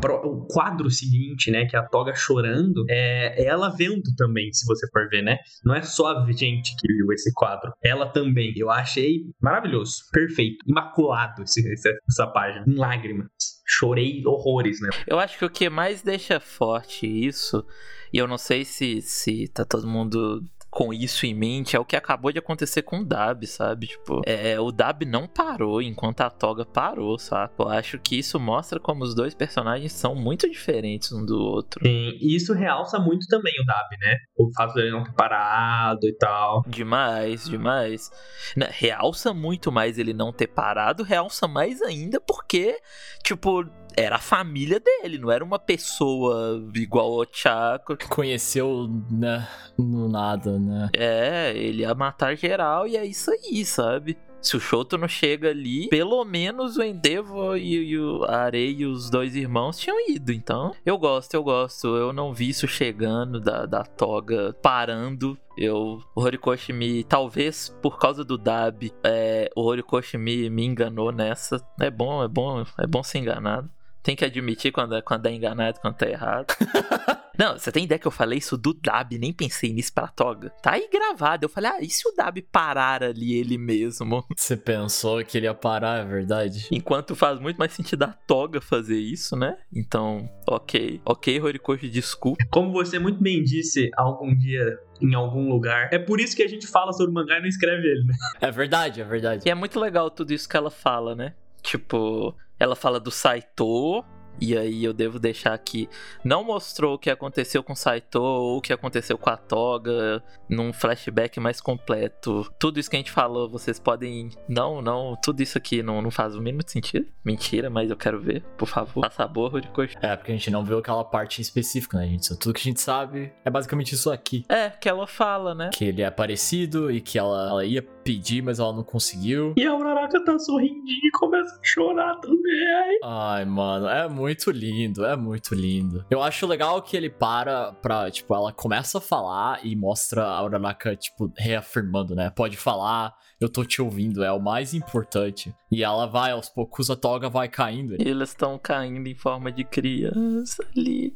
pro- o quadro seguinte, né, que é a Toga chorando, é, é ela vendo também, se você for ver, né? Não é só a gente que viu esse quadro, ela também. Eu achei maravilhoso, perfeito, imaculado esse- essa página, em lágrimas. Chorei horrores, né? Eu acho que o que mais deixa forte isso, e eu não sei se, se tá todo mundo com isso em mente, é o que acabou de acontecer com o Dab, sabe? Tipo, é, o Dab não parou enquanto a Toga parou, sabe? Eu acho que isso mostra como os dois personagens são muito diferentes um do outro. Sim, e isso realça muito também o Dab, né? O fato dele não ter parado e tal. Demais, demais. Né, Realça muito mais ele não ter parado, realça mais ainda porque, tipo, era a família dele, não era uma pessoa igual o Chaco. Conheceu, né, no nada, né? É, ele ia matar geral e é isso aí, sabe? Se o Shoto não chega ali, pelo menos o Endeavor e, e o Arei e os dois irmãos tinham ido. Então, eu gosto, eu gosto. Eu não vi isso chegando da, da toga parando. Eu, o Horikoshi me. Talvez por causa do Dab, é, o Horikoshi me, me enganou nessa. É bom, é bom, é bom ser enganado. Tem que admitir quando é, quando é enganado, quando tá errado. (laughs) Não, você tem ideia que eu falei isso do Dab, nem pensei nisso pra Toga. Tá aí gravado. Eu falei, ah, e se o Dab parar ali ele mesmo? (laughs) Você pensou que ele ia parar, é verdade? Enquanto faz muito mais sentido a Toga fazer isso, né? Então, ok. Ok, Horikoshi, desculpa. Como você muito bem disse algum dia em algum lugar, é por isso que a gente fala sobre o mangá e não escreve ele, né? É verdade, é verdade. E é muito legal tudo isso que ela fala, né? Tipo, ela fala do Saito. E aí eu devo deixar aqui. Não mostrou o que aconteceu com o Saito ou o que aconteceu com a Toga num flashback mais completo. Tudo isso que a gente falou, vocês podem. Não, não. Tudo isso aqui não, não faz o mínimo sentido. Mentira, mas eu quero ver. Por favor. Faça a boa, Horikoshi. É, porque a gente não viu aquela parte em específico, né, gente? Tudo que a gente sabe é basicamente isso aqui. É, que ela fala, né? Que ele é parecido e que ela, ela ia pedir, mas ela não conseguiu. E a Uraraka tá sorrindinho e começa a chorar também. Ai, mano, é muito lindo, é muito lindo. Eu acho legal que ele para pra, tipo, ela começa a falar e mostra a Uraraka, tipo, reafirmando, né? Pode falar, eu tô te ouvindo, é o mais importante. E ela vai, aos poucos a toga vai caindo. E eles estão caindo em forma de criança ali,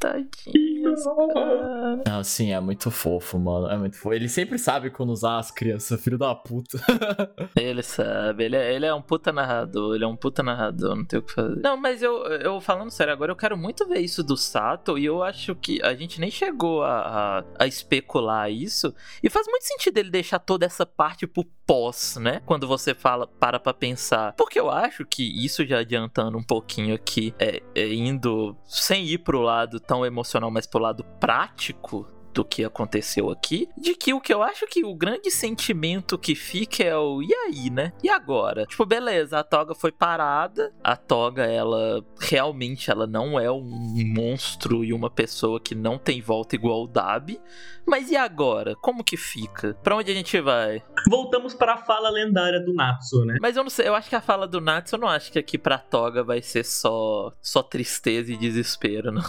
tadinha. Não, sim, é muito fofo, mano. É muito fofo. Ele sempre sabe quando usar as crianças, filho da puta. (laughs) Ele sabe, ele é, ele é um puta narrador, ele é um puta narrador, não tem o que fazer. Não, mas eu, eu falando sério, agora eu quero muito ver isso do Sato e eu acho que a gente nem chegou a, a, a especular isso. E faz muito sentido ele deixar toda essa parte pro pós, né? Quando você fala, para pra pensar. Porque eu acho que isso já adiantando um pouquinho aqui, é, é indo sem ir pro lado tão emocional, mas pro lado prático do que aconteceu aqui, de que o que eu acho que o grande sentimento que fica é o e aí, né? E agora? Tipo, beleza, a Toga foi parada, a Toga ela realmente ela não é um monstro e uma pessoa que não tem volta igual o Dabi, mas e agora? Como que fica? Pra onde a gente vai? Voltamos para a fala lendária do Natsu, né? Mas eu não sei, eu acho que a fala do Natsu, eu não acho que aqui pra Toga vai ser só só tristeza e desespero, (laughs) não.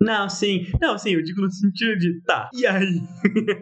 Não, sim. Não, sim, eu digo no sentido de, tá, e aí?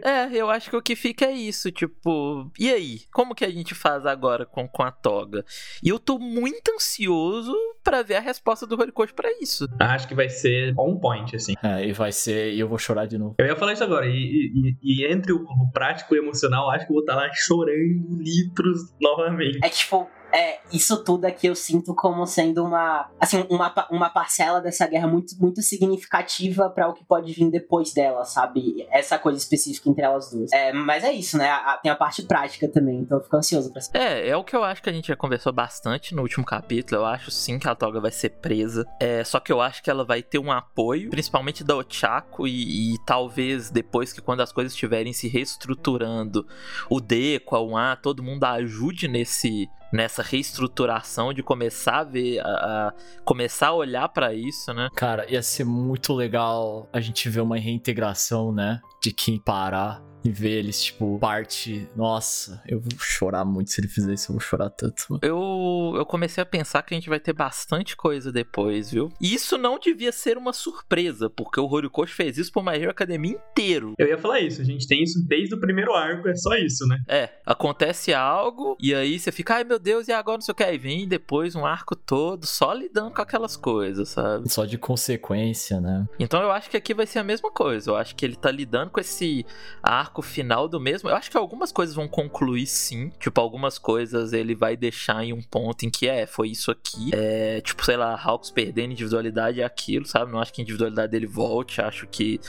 É, eu acho que o que fica é isso, tipo, e aí? Como que a gente faz agora com, com a toga? E eu tô muito ansioso pra ver a resposta do Horikoshi pra isso. Acho que vai ser on point, assim. É, e vai ser. E eu vou chorar de novo. Eu ia falar isso agora, e, e- e entre o, o prático e o emocional, acho que eu vou estar lá chorando litros novamente. É tipo, é, isso tudo aqui eu sinto como sendo uma, assim, uma, uma parcela dessa guerra muito, muito significativa pra o que pode vir depois dela, sabe? Essa coisa específica entre elas duas. É, mas é isso, né? A- tem a parte prática também, então eu fico ansioso pra saber. É, é o que eu acho que a gente já conversou bastante no último capítulo. Eu acho sim que a Toga vai ser presa. É, só que eu acho que ela vai ter um apoio, principalmente da Ochako, e, e talvez depois que quando as coisas estiverem se reestruturando, o Deco, a UA, todo mundo ajude nesse nessa reestruturação de começar a ver, a, a- começar a olhar pra isso, né? Cara, ia ser muito legal a gente ver uma reintegração, né? De quem parar e ver eles, tipo, parte. Nossa, eu vou chorar muito se ele fizer isso, eu vou chorar tanto. mano. Eu, eu comecei a pensar que a gente vai ter bastante coisa depois, viu? E isso não devia ser uma surpresa, porque o Horikoshi fez isso pro My Hero Academia inteiro. Eu ia falar isso, a gente tem isso desde o primeiro arco, é só isso, né? É, acontece algo e aí você fica, ai meu Deus, e agora não sei o que. Aí vem depois um arco todo só lidando com aquelas coisas, sabe? Só de consequência, né? Então eu acho que aqui vai ser a mesma coisa. Eu acho que ele tá lidando com esse arco final do mesmo. Eu acho que algumas coisas vão concluir sim. Tipo, algumas coisas ele vai deixar em um ponto em que é, foi isso aqui. É, tipo, sei lá, Hawks perdendo individualidade é aquilo, sabe? Não acho que a individualidade dele volte. Acho que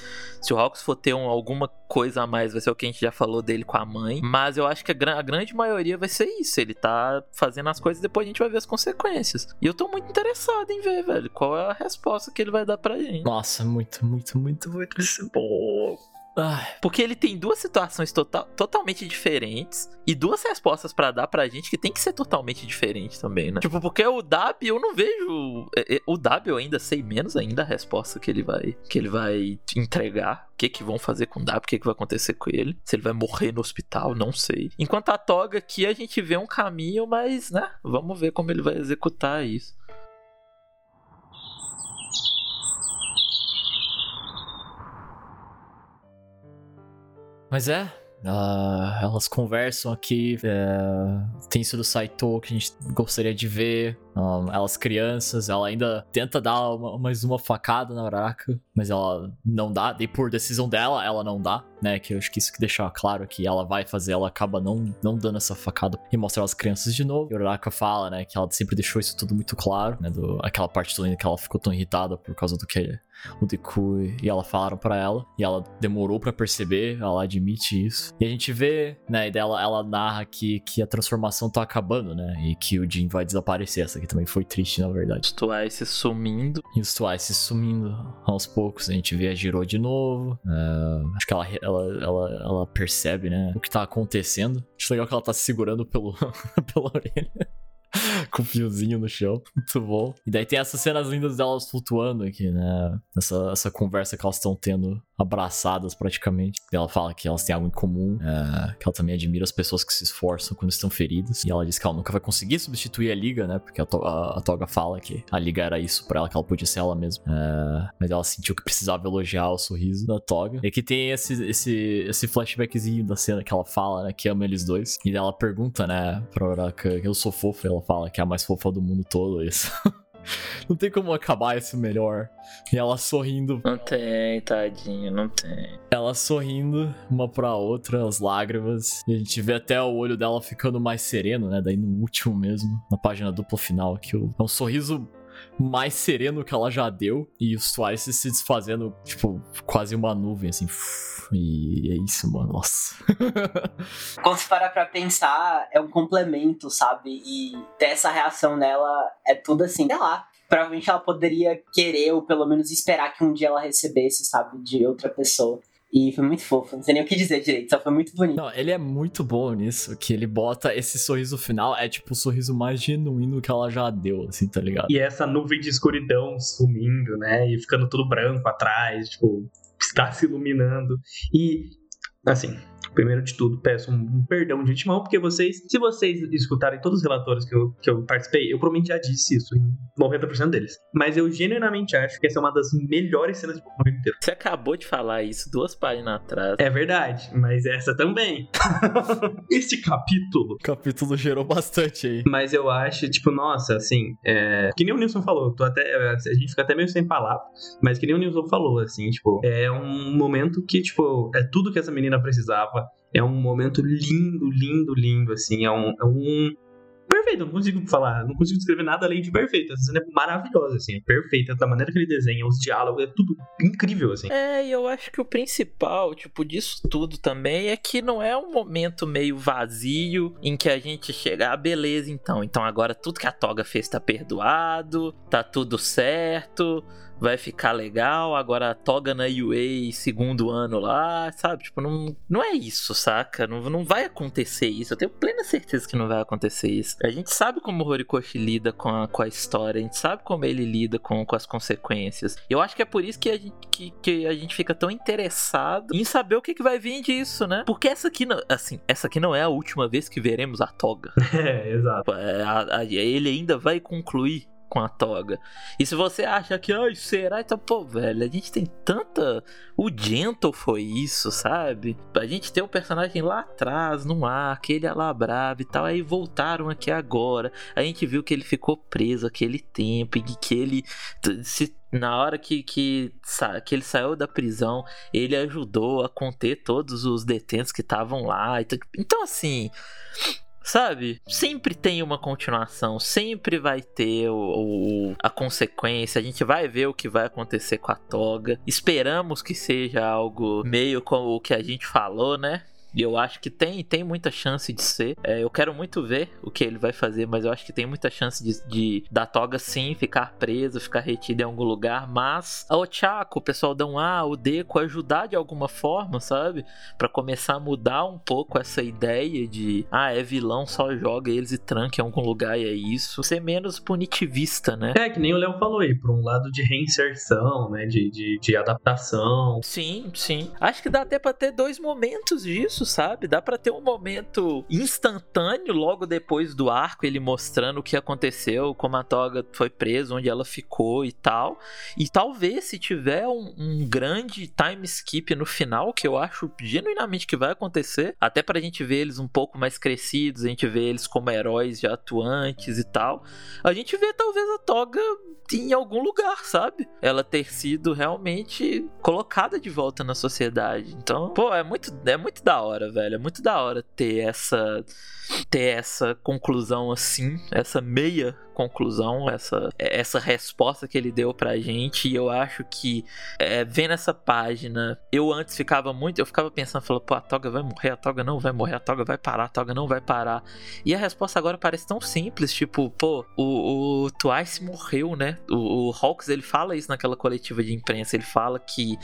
se o Hawks for ter um- alguma coisa a mais, vai ser o que a gente já falou dele com a mãe. Mas eu acho que a, gran- a grande maioria vai ser isso. Ele tá fazendo as coisas e depois a gente vai ver as consequências. E eu tô muito interessado em ver, velho, qual é a resposta que ele vai dar pra gente. Nossa, muito, muito, muito, muito. Bom. Porque ele tem duas situações total, totalmente diferentes e duas respostas pra dar pra gente que tem que ser totalmente diferentes também, né? Tipo, porque o Dab eu não vejo. é, é, O Dab eu ainda sei menos ainda a resposta que ele vai que ele vai entregar. O que que vão fazer com o Dab, o que que vai acontecer com ele. Se ele vai morrer no hospital, não sei. Enquanto a Toga aqui a gente vê um caminho, mas, né? Vamos ver como ele vai executar isso. Mas é, ah, elas conversam aqui. é, tem isso do Saito que a gente gostaria de ver. ah, elas crianças, ela ainda tenta dar uma- mais uma facada na Uraraka, mas ela não dá. E por decisão dela, ela não dá, né? Que eu acho que isso que deixa claro que ela vai fazer, ela acaba não, não dando essa facada e mostrar as crianças de novo. E a Uraraka fala, né? Que ela sempre deixou isso tudo muito claro, né? Do, aquela parte do que ela ficou tão irritada por causa do que o Deku e ela falaram pra ela e ela demorou pra perceber, ela admite isso. E a gente vê, né, e dela ela narra que, que a transformação tá acabando, né, e que o Jin vai desaparecer. Essa aqui também foi triste, na verdade. Os Twice sumindo. E os Twice sumindo aos poucos, a gente vê a Jiro de novo. é, acho que ela, ela, ela, ela percebe, né, o que tá acontecendo. Acho legal que ela tá se segurando pelo, (laughs) pela orelha. (laughs) Com o fiozinho no chão. (laughs) Muito bom. E daí tem essas cenas lindas delas flutuando aqui, né? Essa, essa conversa que elas estão tendo abraçadas praticamente. Ela fala que elas têm algo em comum. é, que ela também admira as pessoas que se esforçam quando estão feridas. E ela diz que ela nunca vai conseguir substituir a Liga, né? Porque a, To- a- Toga fala que a Liga era isso pra ela, que ela podia ser ela mesma. É, mas ela sentiu que precisava elogiar o sorriso da Toga. E que tem esse, esse, esse flashbackzinho da cena que ela fala, né? Que ama eles dois. E ela pergunta, né, pra Uraka, eu sou fofa. Ela fala que é a mais fofa do mundo todo. Isso. (laughs) Não tem como acabar isso melhor. E ela sorrindo. Não tem, tadinho, não tem. Ela sorrindo uma pra outra, as lágrimas. E a gente vê até o olho dela ficando mais sereno, né? Daí no último mesmo, na página dupla final, que é um sorriso mais sereno que ela já deu. E os Twice se desfazendo, tipo, quase uma nuvem, assim. E é isso, mano. Nossa. (laughs) Quando se parar pra pensar, é um complemento, sabe? E ter essa reação nela é tudo assim, sei lá. Provavelmente ela poderia querer, ou pelo menos esperar que um dia ela recebesse, sabe? De outra pessoa. E foi muito fofo, não sei nem o que dizer direito, só foi muito bonito. Não, ele é muito bom nisso, que ele bota esse sorriso final, é tipo o sorriso mais genuíno que ela já deu, assim, tá ligado? E essa nuvem de escuridão sumindo, né? E ficando tudo branco atrás, tipo, (laughs) está se iluminando. E, assim, primeiro de tudo, peço um, perdão de antemão, porque vocês, se vocês escutarem todos os relatórios que eu, que eu participei, eu provavelmente já disse isso em 90% deles. Mas eu genuinamente acho que essa é uma das melhores cenas de no inteiro. Você acabou de falar isso duas páginas atrás. É verdade, mas essa também. (laughs) este capítulo. O capítulo gerou bastante aí. Mas eu acho, tipo, nossa, assim, é... que nem o Nilson falou, tô até, a gente fica até meio sem palavras, mas que nem o Nilson falou, assim, tipo, é um momento que, tipo, é tudo que essa menina precisava é um momento lindo, lindo, lindo, assim. É um, é um perfeito, não consigo falar, não consigo descrever nada além de perfeito. Essa cena é maravilhosa, assim, é perfeita, da maneira que ele desenha, os diálogos, é tudo incrível, assim. É, e eu acho que o principal, tipo, disso tudo também é que não é um momento meio vazio em que a gente chega, ah, beleza, então, então agora tudo que a Toga fez tá perdoado, tá tudo certo vai ficar legal, agora toga na UA segundo ano lá, sabe? Tipo, não, não é isso, saca? Não, não vai acontecer isso. Eu tenho plena certeza que não vai acontecer isso. A gente sabe como o Horikoshi lida com a, com a história, a gente sabe como ele lida com, com as consequências. Eu acho que é por isso que a gente, que, que a gente fica tão interessado em saber o que, que vai vir disso, né? Porque essa aqui, não, assim, essa aqui não é a última vez que veremos a toga. (laughs) É, exato. É, a, a, ele ainda vai concluir com a toga. E se você acha que, ai, será? Então, pô, velho, a gente tem tanta. O Gentle foi isso, sabe? A gente tem o um personagem lá atrás, no ar, que ele é e tal. Aí voltaram aqui agora. A gente viu que ele ficou preso aquele tempo e que ele se na hora que, que, que ele saiu da prisão, ele ajudou a conter todos os detentos que estavam lá. Então, então assim, Sabe? Sempre tem uma continuação, sempre vai ter o, o, a consequência, a gente vai ver o que vai acontecer com a toga. Esperamos que seja algo meio como o que a gente falou, né? E eu acho que tem, tem muita chance de ser. É, eu quero muito ver o que ele vai fazer, mas eu acho que tem muita chance de, de da toga sim ficar preso, ficar retido em algum lugar. Mas a Ochako, o pessoal dá um A, o Deco ajudar de alguma forma, sabe? para começar a mudar um pouco essa ideia de ah, é vilão, só joga eles e tranca em algum lugar e é isso. Ser menos punitivista, né? É, que nem o Léo falou aí, por um lado de reinserção, né? De, de, de adaptação. Sim, sim. Acho que dá até pra ter dois momentos disso isso, sabe? Dá para ter um momento instantâneo logo depois do arco, ele mostrando o que aconteceu, como a Toga foi presa, onde ela ficou e tal. E talvez se tiver um, um grande time skip no final, que eu acho genuinamente que vai acontecer, até pra gente ver eles um pouco mais crescidos, a gente vê eles como heróis já atuantes e tal. A gente vê talvez a Toga em algum lugar, sabe? Ela ter sido realmente colocada de volta na sociedade. Então, pô, é muito, é muito da hora, velho. É muito da hora ter essa ter essa conclusão assim, essa meia conclusão, essa, essa resposta que ele deu pra gente. E eu acho que, é, vendo essa página, eu antes ficava muito, eu ficava pensando, falando, pô, a Toga vai morrer, a Toga não vai morrer, a Toga vai parar, a Toga não vai parar. E a resposta agora parece tão simples, tipo, pô, o, o Twice morreu, né? O, o Hawks, ele fala isso naquela coletiva de imprensa, ele fala que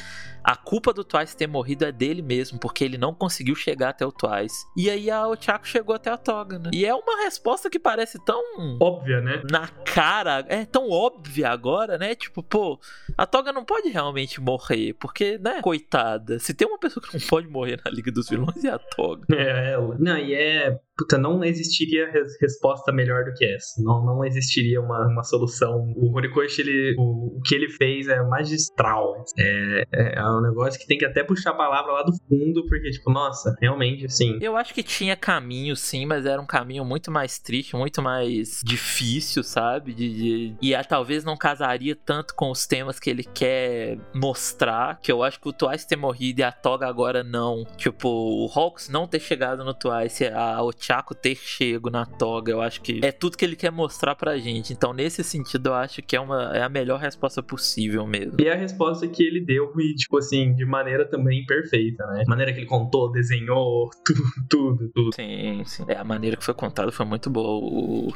a culpa do Twice ter morrido é dele mesmo, porque ele não conseguiu chegar até o Twice. E aí a Ochako chegou até a Toga, né? E é uma resposta que parece tão. Óbvia, né? Na cara. É tão óbvia agora, né? Tipo, pô, a Toga não pode realmente morrer, porque, né? Coitada. Se tem uma pessoa que não pode morrer na Liga dos Vilões, é a Toga. É, é. Não, e é. Puta, não existiria res resposta melhor do que essa. Não, não existiria uma, uma solução. O Horikoshi, ele, o, o que ele fez é magistral. É, é, é um negócio que tem que até puxar a palavra lá do fundo, porque, tipo, nossa, realmente, assim. Eu acho que tinha caminho, sim, mas era um caminho muito mais triste, muito mais difícil sabe? De, de... E a, talvez não casaria tanto com os temas que ele quer mostrar. Que eu acho que o Twice ter morrido e a Toga agora não. Tipo, o Hawks não ter chegado no Twice, a Ochako ter chego na Toga. Eu acho que é tudo que ele quer mostrar pra gente. Então, nesse sentido, eu acho que é, uma, é a melhor resposta possível mesmo. E a resposta que ele deu, e, tipo assim, de maneira também perfeita, né? maneira que ele contou, desenhou, (laughs) tudo, tudo, tudo. Sim, sim. É, a maneira que foi contado foi muito boa. O,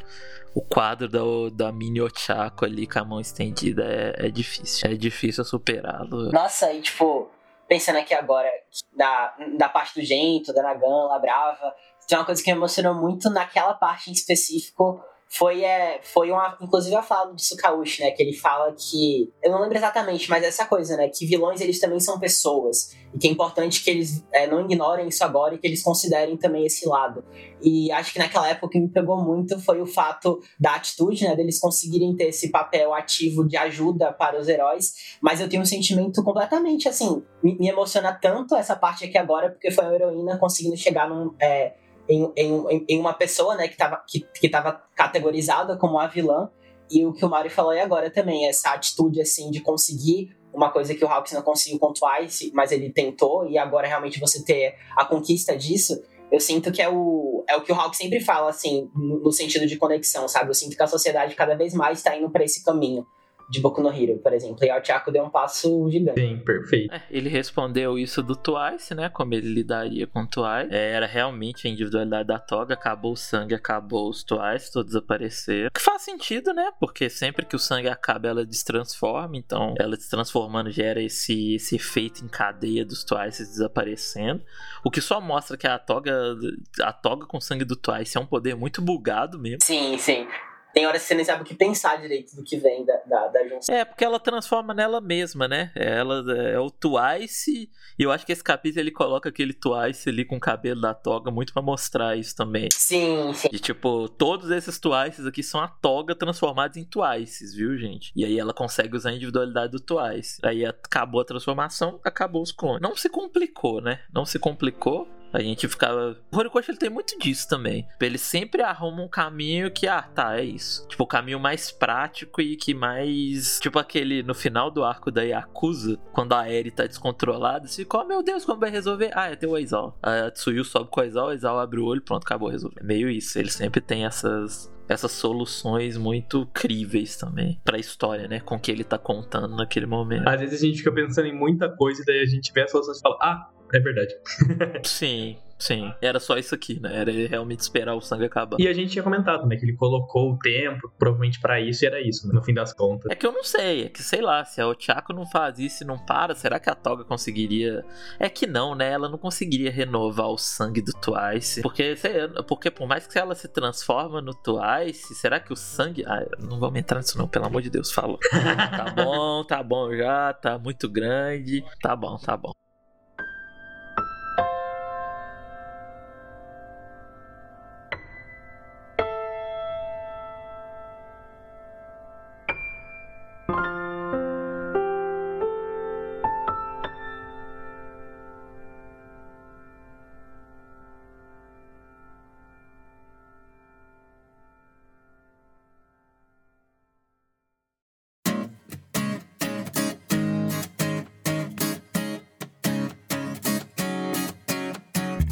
o quadro da, da Mini Ochako ali com a mão estendida é, é difícil. É difícil superá-lo. Nossa, e tipo, pensando aqui agora, da, da parte do Gento, da Nagan, La Brava, tem uma coisa que me emocionou muito naquela parte em específico foi, é, foi uma, inclusive a fala do Tsukaushi, né, que ele fala que, eu não lembro exatamente, mas essa coisa, né, que vilões eles também são pessoas, e que é importante que eles é, não ignorem isso agora e que eles considerem também esse lado. E acho que naquela época o que me pegou muito foi o fato da atitude, né, deles conseguirem ter esse papel ativo de ajuda para os heróis, mas eu tenho um sentimento completamente, assim, me, me emociona tanto essa parte aqui agora, porque foi a heroína conseguindo chegar num... É, em, em, em uma pessoa, né, que estava que, que tava categorizada como a vilã. E o que o Mario falou aí agora também, essa atitude, assim, de conseguir uma coisa que o Hawks não conseguiu com Twice, mas ele tentou, e agora realmente você ter a conquista disso, eu sinto que é o, é o que o Hawks sempre fala, assim, no, no sentido de conexão, sabe? Eu sinto que a sociedade cada vez mais está indo para esse caminho de Boku no Hero, por exemplo. E o Tiago deu um passo gigante. Sim, perfeito. É, ele respondeu isso do Twice, né? Como ele lidaria com o Twice. É, era realmente a individualidade da Toga. Acabou o sangue, acabou os Twice, todos desapareceram. Que faz sentido, né? Porque sempre que o sangue acaba, ela destransforma. Então, ela se transformando gera esse, esse efeito em cadeia dos Twice desaparecendo. O que só mostra que a Toga, a Toga com sangue do Twice é um poder muito bugado mesmo. Sim, sim tem horas que você nem sabe o que pensar direito do que vem da, da, da junção. É, porque ela transforma nela mesma, né? Ela é o Twice. E eu acho que esse capítulo ele coloca aquele Twice ali com o cabelo da toga muito para mostrar isso também. Sim, sim. De tipo, todos esses Twices aqui são a toga transformados em Twices, viu, gente? E aí ela consegue usar a individualidade do Twice. Aí acabou a transformação, acabou os clones. Não se complicou, né? Não se complicou. A gente ficava. O Horikoshi ele tem muito disso também. Ele sempre arruma um caminho que, ah, tá, é isso. Tipo, o caminho mais prático e que mais. Tipo aquele no final do arco da Yakuza, quando a Eri tá descontrolada, você fica, oh meu Deus, como vai resolver? Ah, é ter o Aizal. A Tsuyu sobe com o Aizal, o Aizal abre o olho, pronto, acabou resolver. É meio isso. Ele sempre tem essas essas soluções muito críveis também pra história, né? Com que ele tá contando naquele momento. Às vezes a gente fica pensando em muita coisa e daí a gente vê as soluções e fala, ah, é verdade. (laughs) Sim, sim. Era só isso aqui, né? Era realmente esperar o sangue acabar. E a gente tinha comentado, né? Que ele colocou o tempo, provavelmente para isso, e era isso, né, no fim das contas. É que eu não sei, é que sei lá, se a Ochako não faz isso e não para, será que a Toga conseguiria. É que não, né? Ela não conseguiria renovar o sangue do Twice. Porque, sei, porque por mais que ela se transforma no Twice, será que o sangue. Ah, não vamos entrar nisso, não, pelo amor de Deus, falou. (laughs) tá bom, tá bom já, tá muito grande. Tá bom, tá bom.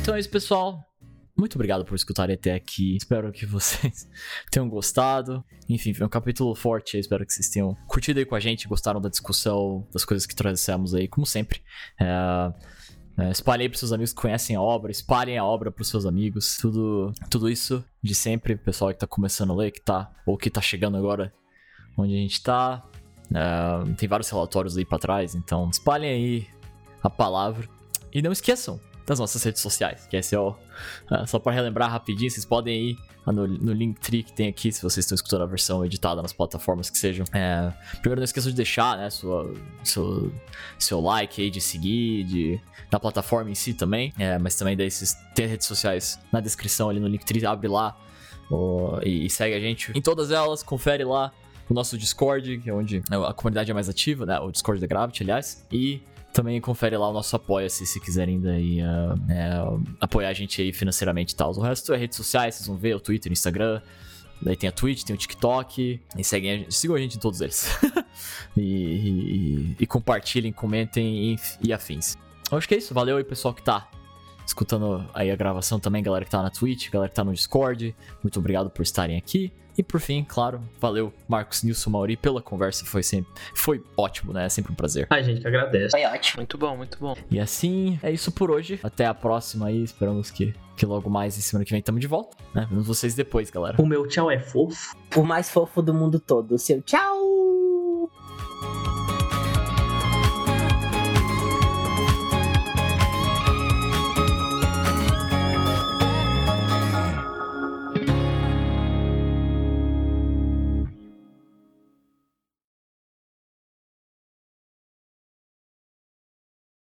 Então é isso, pessoal. Muito obrigado por escutarem até aqui. Espero que vocês (laughs) tenham gostado. Enfim, foi um capítulo forte. Espero que vocês tenham curtido aí com a gente, gostaram da discussão, das coisas que trouxemos aí, como sempre. É, é, espalhem para seus amigos que conhecem a obra, espalhem a obra para seus amigos. Tudo, tudo isso de sempre. Pessoal que tá começando a ler, que tá, ou que tá chegando agora onde a gente tá. É, tem vários relatórios aí para trás, então espalhem aí a palavra. E não esqueçam, das nossas redes sociais, que esse é o. Só para relembrar rapidinho, vocês podem ir no, no Linktree que tem aqui, se vocês estão escutando a versão editada nas plataformas que sejam. É, primeiro, não esqueçam de deixar né, sua, seu, seu like aí, de seguir, de, na plataforma em si também. É, mas também daí vocês têm redes sociais na descrição ali no Linktree, abre lá e, e segue a gente em todas elas, confere lá o nosso Discord, que é onde a comunidade é mais ativa, né? O Discord da Gravity, aliás. E também confere lá o nosso apoia-se se quiserem daí uh, apoiar a gente aí financeiramente e tal. O resto é redes sociais, vocês vão ver, o Twitter, o Instagram, Daí tem a Twitch, tem o TikTok. E seguem a gente, sigam a gente em todos eles. (laughs) e, e, e compartilhem, comentem e, e afins. Eu acho que é isso. Valeu aí, pessoal que tá escutando aí a gravação também, galera que tá na Twitch, galera que tá no Discord. Muito obrigado por estarem aqui. E por fim, claro, valeu Marcos Nilson Mauri pela conversa, foi sempre foi ótimo, né? É sempre um prazer. A gente que agradece. Foi ótimo. Muito bom, muito bom. E assim, é isso por hoje. Até a próxima aí, esperamos que que logo mais em semana que vem tamo de volta, né? Vemos vocês depois, galera. O meu tchau é fofo. O mais fofo do mundo todo. O seu tchau.